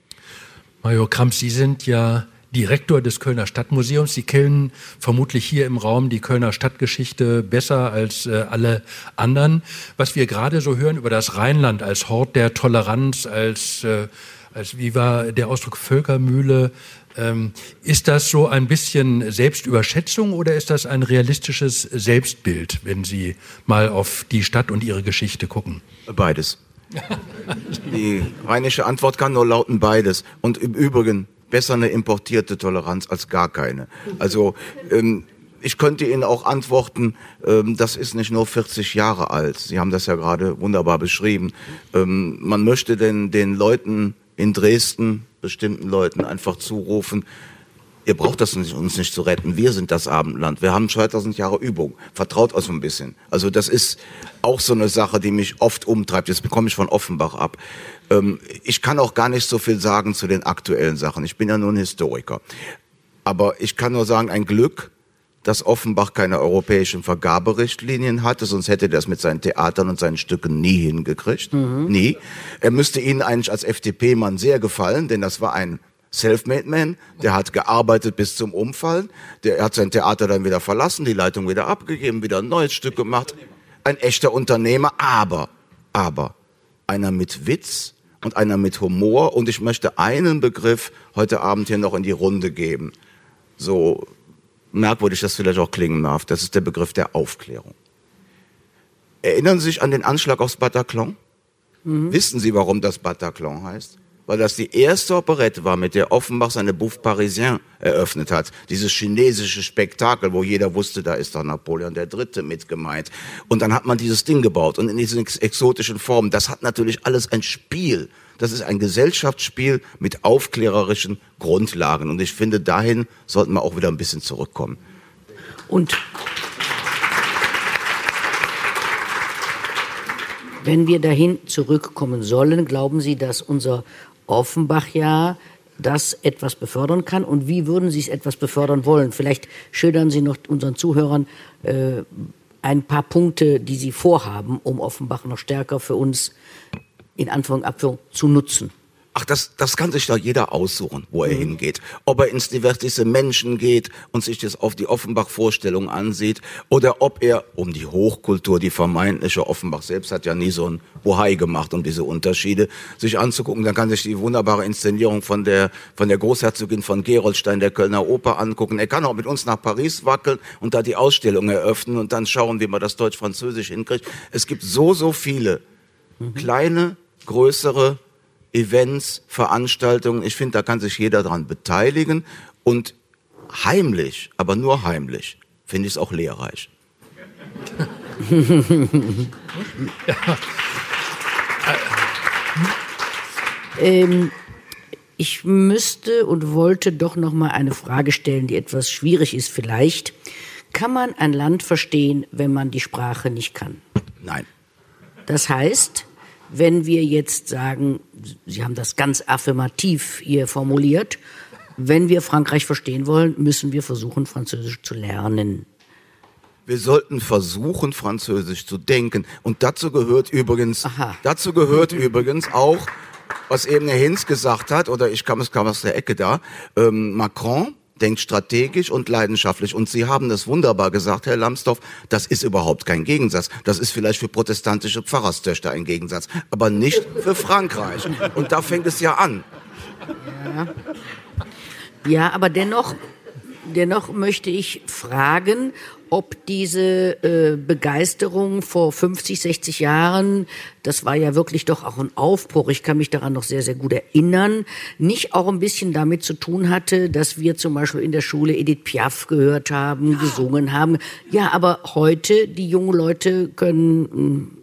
Major Kramp, Sie sind ja Direktor des Kölner Stadtmuseums. Sie kennen vermutlich hier im Raum die Kölner Stadtgeschichte besser als äh, alle anderen. Was wir gerade so hören über das Rheinland als Hort der Toleranz, als, äh, als wie war der Ausdruck Völkermühle, ähm, ist das so ein bisschen Selbstüberschätzung oder ist das ein realistisches Selbstbild, wenn Sie mal auf die Stadt und ihre Geschichte gucken? Beides. Die rheinische Antwort kann nur lauten beides. Und im Übrigen, besser eine importierte Toleranz als gar keine. Also ähm, ich könnte Ihnen auch antworten, ähm, das ist nicht nur 40 Jahre alt. Sie haben das ja gerade wunderbar beschrieben. Ähm, man möchte den, den Leuten in Dresden, bestimmten Leuten einfach zurufen, ihr braucht das nicht, uns nicht zu retten. Wir sind das Abendland. Wir haben 2000 Jahre Übung. Vertraut uns ein bisschen. Also das ist auch so eine Sache, die mich oft umtreibt. Jetzt bekomme ich von Offenbach ab. Ähm, ich kann auch gar nicht so viel sagen zu den aktuellen Sachen. Ich bin ja nur ein Historiker. Aber ich kann nur sagen, ein Glück, dass Offenbach keine europäischen Vergaberichtlinien hatte, sonst hätte er das mit seinen Theatern und seinen Stücken nie hingekriegt. Mhm. Nie. Er müsste Ihnen eigentlich als FDP-Mann sehr gefallen, denn das war ein Selfmade Man, der hat gearbeitet bis zum Umfallen, der hat sein Theater dann wieder verlassen, die Leitung wieder abgegeben, wieder ein neues Stück gemacht. Ein echter Unternehmer, aber, aber einer mit Witz und einer mit Humor und ich möchte einen Begriff heute Abend hier noch in die Runde geben. So merkwürdig das vielleicht auch klingen darf, das ist der Begriff der Aufklärung. Erinnern Sie sich an den Anschlag aufs Bataclan? Mhm. Wissen Sie, warum das Bataclan heißt? Weil das die erste Operette war, mit der Offenbach seine Bouffe Parisien eröffnet hat. Dieses chinesische Spektakel, wo jeder wusste, da ist doch Napoleon der Dritte mit gemeint. Und dann hat man dieses Ding gebaut und in diesen exotischen Formen. Das hat natürlich alles ein Spiel. Das ist ein Gesellschaftsspiel mit aufklärerischen Grundlagen. Und ich finde, dahin sollten wir auch wieder ein bisschen zurückkommen. Und wenn wir dahin zurückkommen sollen, glauben Sie, dass unser Offenbach ja das etwas befördern kann und wie würden Sie es etwas befördern wollen? Vielleicht schildern Sie noch unseren Zuhörern äh, ein paar Punkte, die Sie vorhaben, um Offenbach noch stärker für uns in Anführung Abführung zu nutzen. Ach, das, das kann sich da jeder aussuchen, wo er mhm. hingeht. Ob er ins diverse Menschen geht und sich das auf die Offenbach-Vorstellung ansieht oder ob er um die Hochkultur, die vermeintliche Offenbach selbst hat ja nie so ein Bohai gemacht, um diese Unterschiede sich anzugucken. Dann kann sich die wunderbare Inszenierung von der, von der Großherzogin von Geroldstein der Kölner Oper angucken. Er kann auch mit uns nach Paris wackeln und da die Ausstellung eröffnen und dann schauen, wie man das Deutsch-Französisch hinkriegt. Es gibt so, so viele mhm. kleine, größere Events, Veranstaltungen. Ich finde, da kann sich jeder daran beteiligen und heimlich, aber nur heimlich, finde ich es auch lehrreich. ähm, ich müsste und wollte doch noch mal eine Frage stellen, die etwas schwierig ist vielleicht. Kann man ein Land verstehen, wenn man die Sprache nicht kann? Nein. Das heißt, wenn wir jetzt sagen, Sie haben das ganz affirmativ hier formuliert, wenn wir Frankreich verstehen wollen, müssen wir versuchen, Französisch zu lernen. Wir sollten versuchen, Französisch zu denken. Und dazu gehört übrigens, Aha. dazu gehört übrigens auch, was eben Herr Hinz gesagt hat, oder ich kam es kam aus der Ecke da, ähm, Macron, denkt strategisch und leidenschaftlich. Und Sie haben es wunderbar gesagt, Herr Lambsdorff, das ist überhaupt kein Gegensatz. Das ist vielleicht für protestantische Pfarrerstöchter ein Gegensatz, aber nicht für Frankreich. Und da fängt es ja an. Ja, ja aber dennoch, dennoch möchte ich fragen, ob diese äh, Begeisterung vor 50, 60 Jahren, das war ja wirklich doch auch ein Aufbruch, ich kann mich daran noch sehr, sehr gut erinnern, nicht auch ein bisschen damit zu tun hatte, dass wir zum Beispiel in der Schule Edith Piaf gehört haben, gesungen haben. Ja, aber heute, die jungen Leute können hm,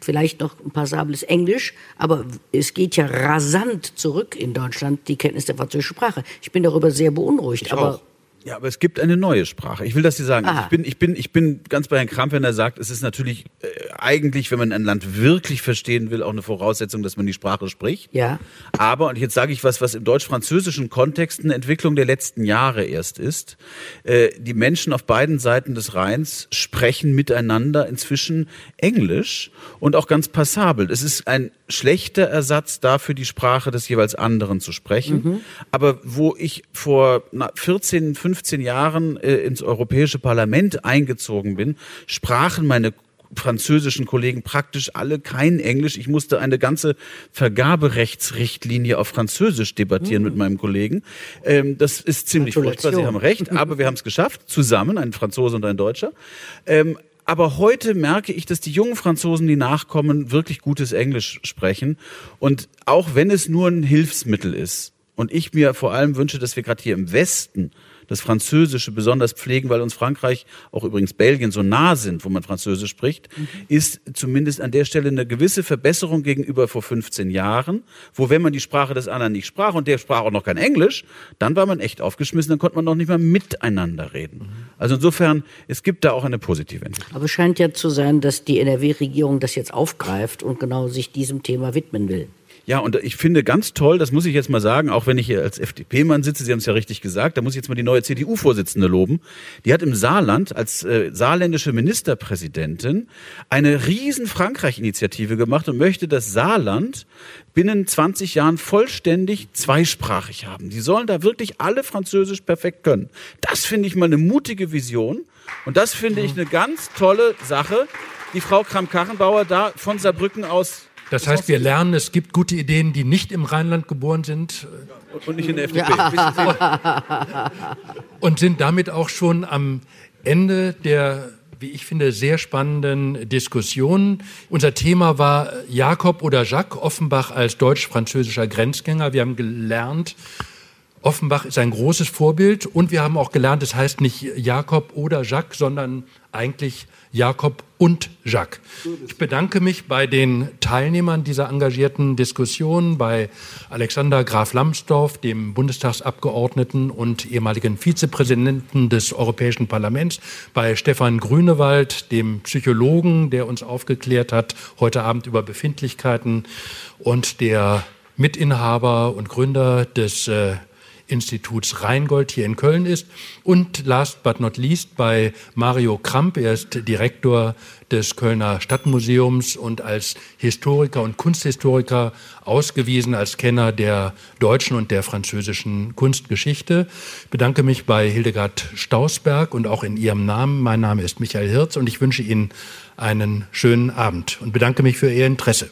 vielleicht noch ein passables Englisch, aber es geht ja rasant zurück in Deutschland, die Kenntnis der französischen Sprache. Ich bin darüber sehr beunruhigt. Ich aber auch. Ja, aber es gibt eine neue Sprache. Ich will das dir sagen. Aha. Ich bin, ich bin, ich bin ganz bei Herrn Kramp, wenn er sagt, es ist natürlich äh, eigentlich, wenn man ein Land wirklich verstehen will, auch eine Voraussetzung, dass man die Sprache spricht. Ja. Aber, und jetzt sage ich was, was im deutsch-französischen Kontext eine Entwicklung der letzten Jahre erst ist. Äh, die Menschen auf beiden Seiten des Rheins sprechen miteinander inzwischen Englisch und auch ganz passabel. Es ist ein schlechter Ersatz dafür, die Sprache des jeweils anderen zu sprechen. Mhm. Aber wo ich vor na, 14, 15 Jahren äh, ins Europäische Parlament eingezogen bin, sprachen meine französischen Kollegen praktisch alle kein Englisch. Ich musste eine ganze Vergaberechtsrichtlinie auf Französisch debattieren mit meinem Kollegen. Ähm, das ist ziemlich furchtbar. Sie haben recht, aber wir haben es geschafft, zusammen, ein Franzose und ein Deutscher. Ähm, aber heute merke ich, dass die jungen Franzosen, die nachkommen, wirklich gutes Englisch sprechen. Und auch wenn es nur ein Hilfsmittel ist, und ich mir vor allem wünsche, dass wir gerade hier im Westen das Französische besonders pflegen, weil uns Frankreich, auch übrigens Belgien, so nah sind, wo man Französisch spricht, mhm. ist zumindest an der Stelle eine gewisse Verbesserung gegenüber vor 15 Jahren, wo wenn man die Sprache des anderen nicht sprach und der sprach auch noch kein Englisch, dann war man echt aufgeschmissen, dann konnte man noch nicht mal miteinander reden. Mhm. Also insofern, es gibt da auch eine positive Entwicklung. Aber es scheint ja zu sein, dass die NRW-Regierung das jetzt aufgreift und genau sich diesem Thema widmen will. Ja, und ich finde ganz toll, das muss ich jetzt mal sagen, auch wenn ich hier als FDP-Mann sitze, Sie haben es ja richtig gesagt, da muss ich jetzt mal die neue CDU-Vorsitzende loben. Die hat im Saarland als äh, saarländische Ministerpräsidentin eine riesen Frankreich-Initiative gemacht und möchte das Saarland binnen 20 Jahren vollständig zweisprachig haben. Die sollen da wirklich alle Französisch perfekt können. Das finde ich mal eine mutige Vision und das finde ich eine ganz tolle Sache, die Frau Kramp-Karrenbauer da von Saarbrücken aus das heißt, wir lernen, es gibt gute Ideen, die nicht im Rheinland geboren sind. Und nicht in der FDP. Und sind damit auch schon am Ende der, wie ich finde, sehr spannenden Diskussion. Unser Thema war Jakob oder Jacques Offenbach als deutsch-französischer Grenzgänger. Wir haben gelernt, Offenbach ist ein großes Vorbild und wir haben auch gelernt, es heißt nicht Jakob oder Jacques, sondern eigentlich Jakob und Jacques. Ich bedanke mich bei den Teilnehmern dieser engagierten Diskussion, bei Alexander Graf Lambsdorff, dem Bundestagsabgeordneten und ehemaligen Vizepräsidenten des Europäischen Parlaments, bei Stefan Grünewald, dem Psychologen, der uns aufgeklärt hat heute Abend über Befindlichkeiten und der Mitinhaber und Gründer des äh, Instituts Rheingold hier in Köln ist. Und last but not least bei Mario Kramp. Er ist Direktor des Kölner Stadtmuseums und als Historiker und Kunsthistoriker ausgewiesen als Kenner der deutschen und der französischen Kunstgeschichte. Ich bedanke mich bei Hildegard Stausberg und auch in ihrem Namen. Mein Name ist Michael Hirz und ich wünsche Ihnen einen schönen Abend und bedanke mich für Ihr Interesse.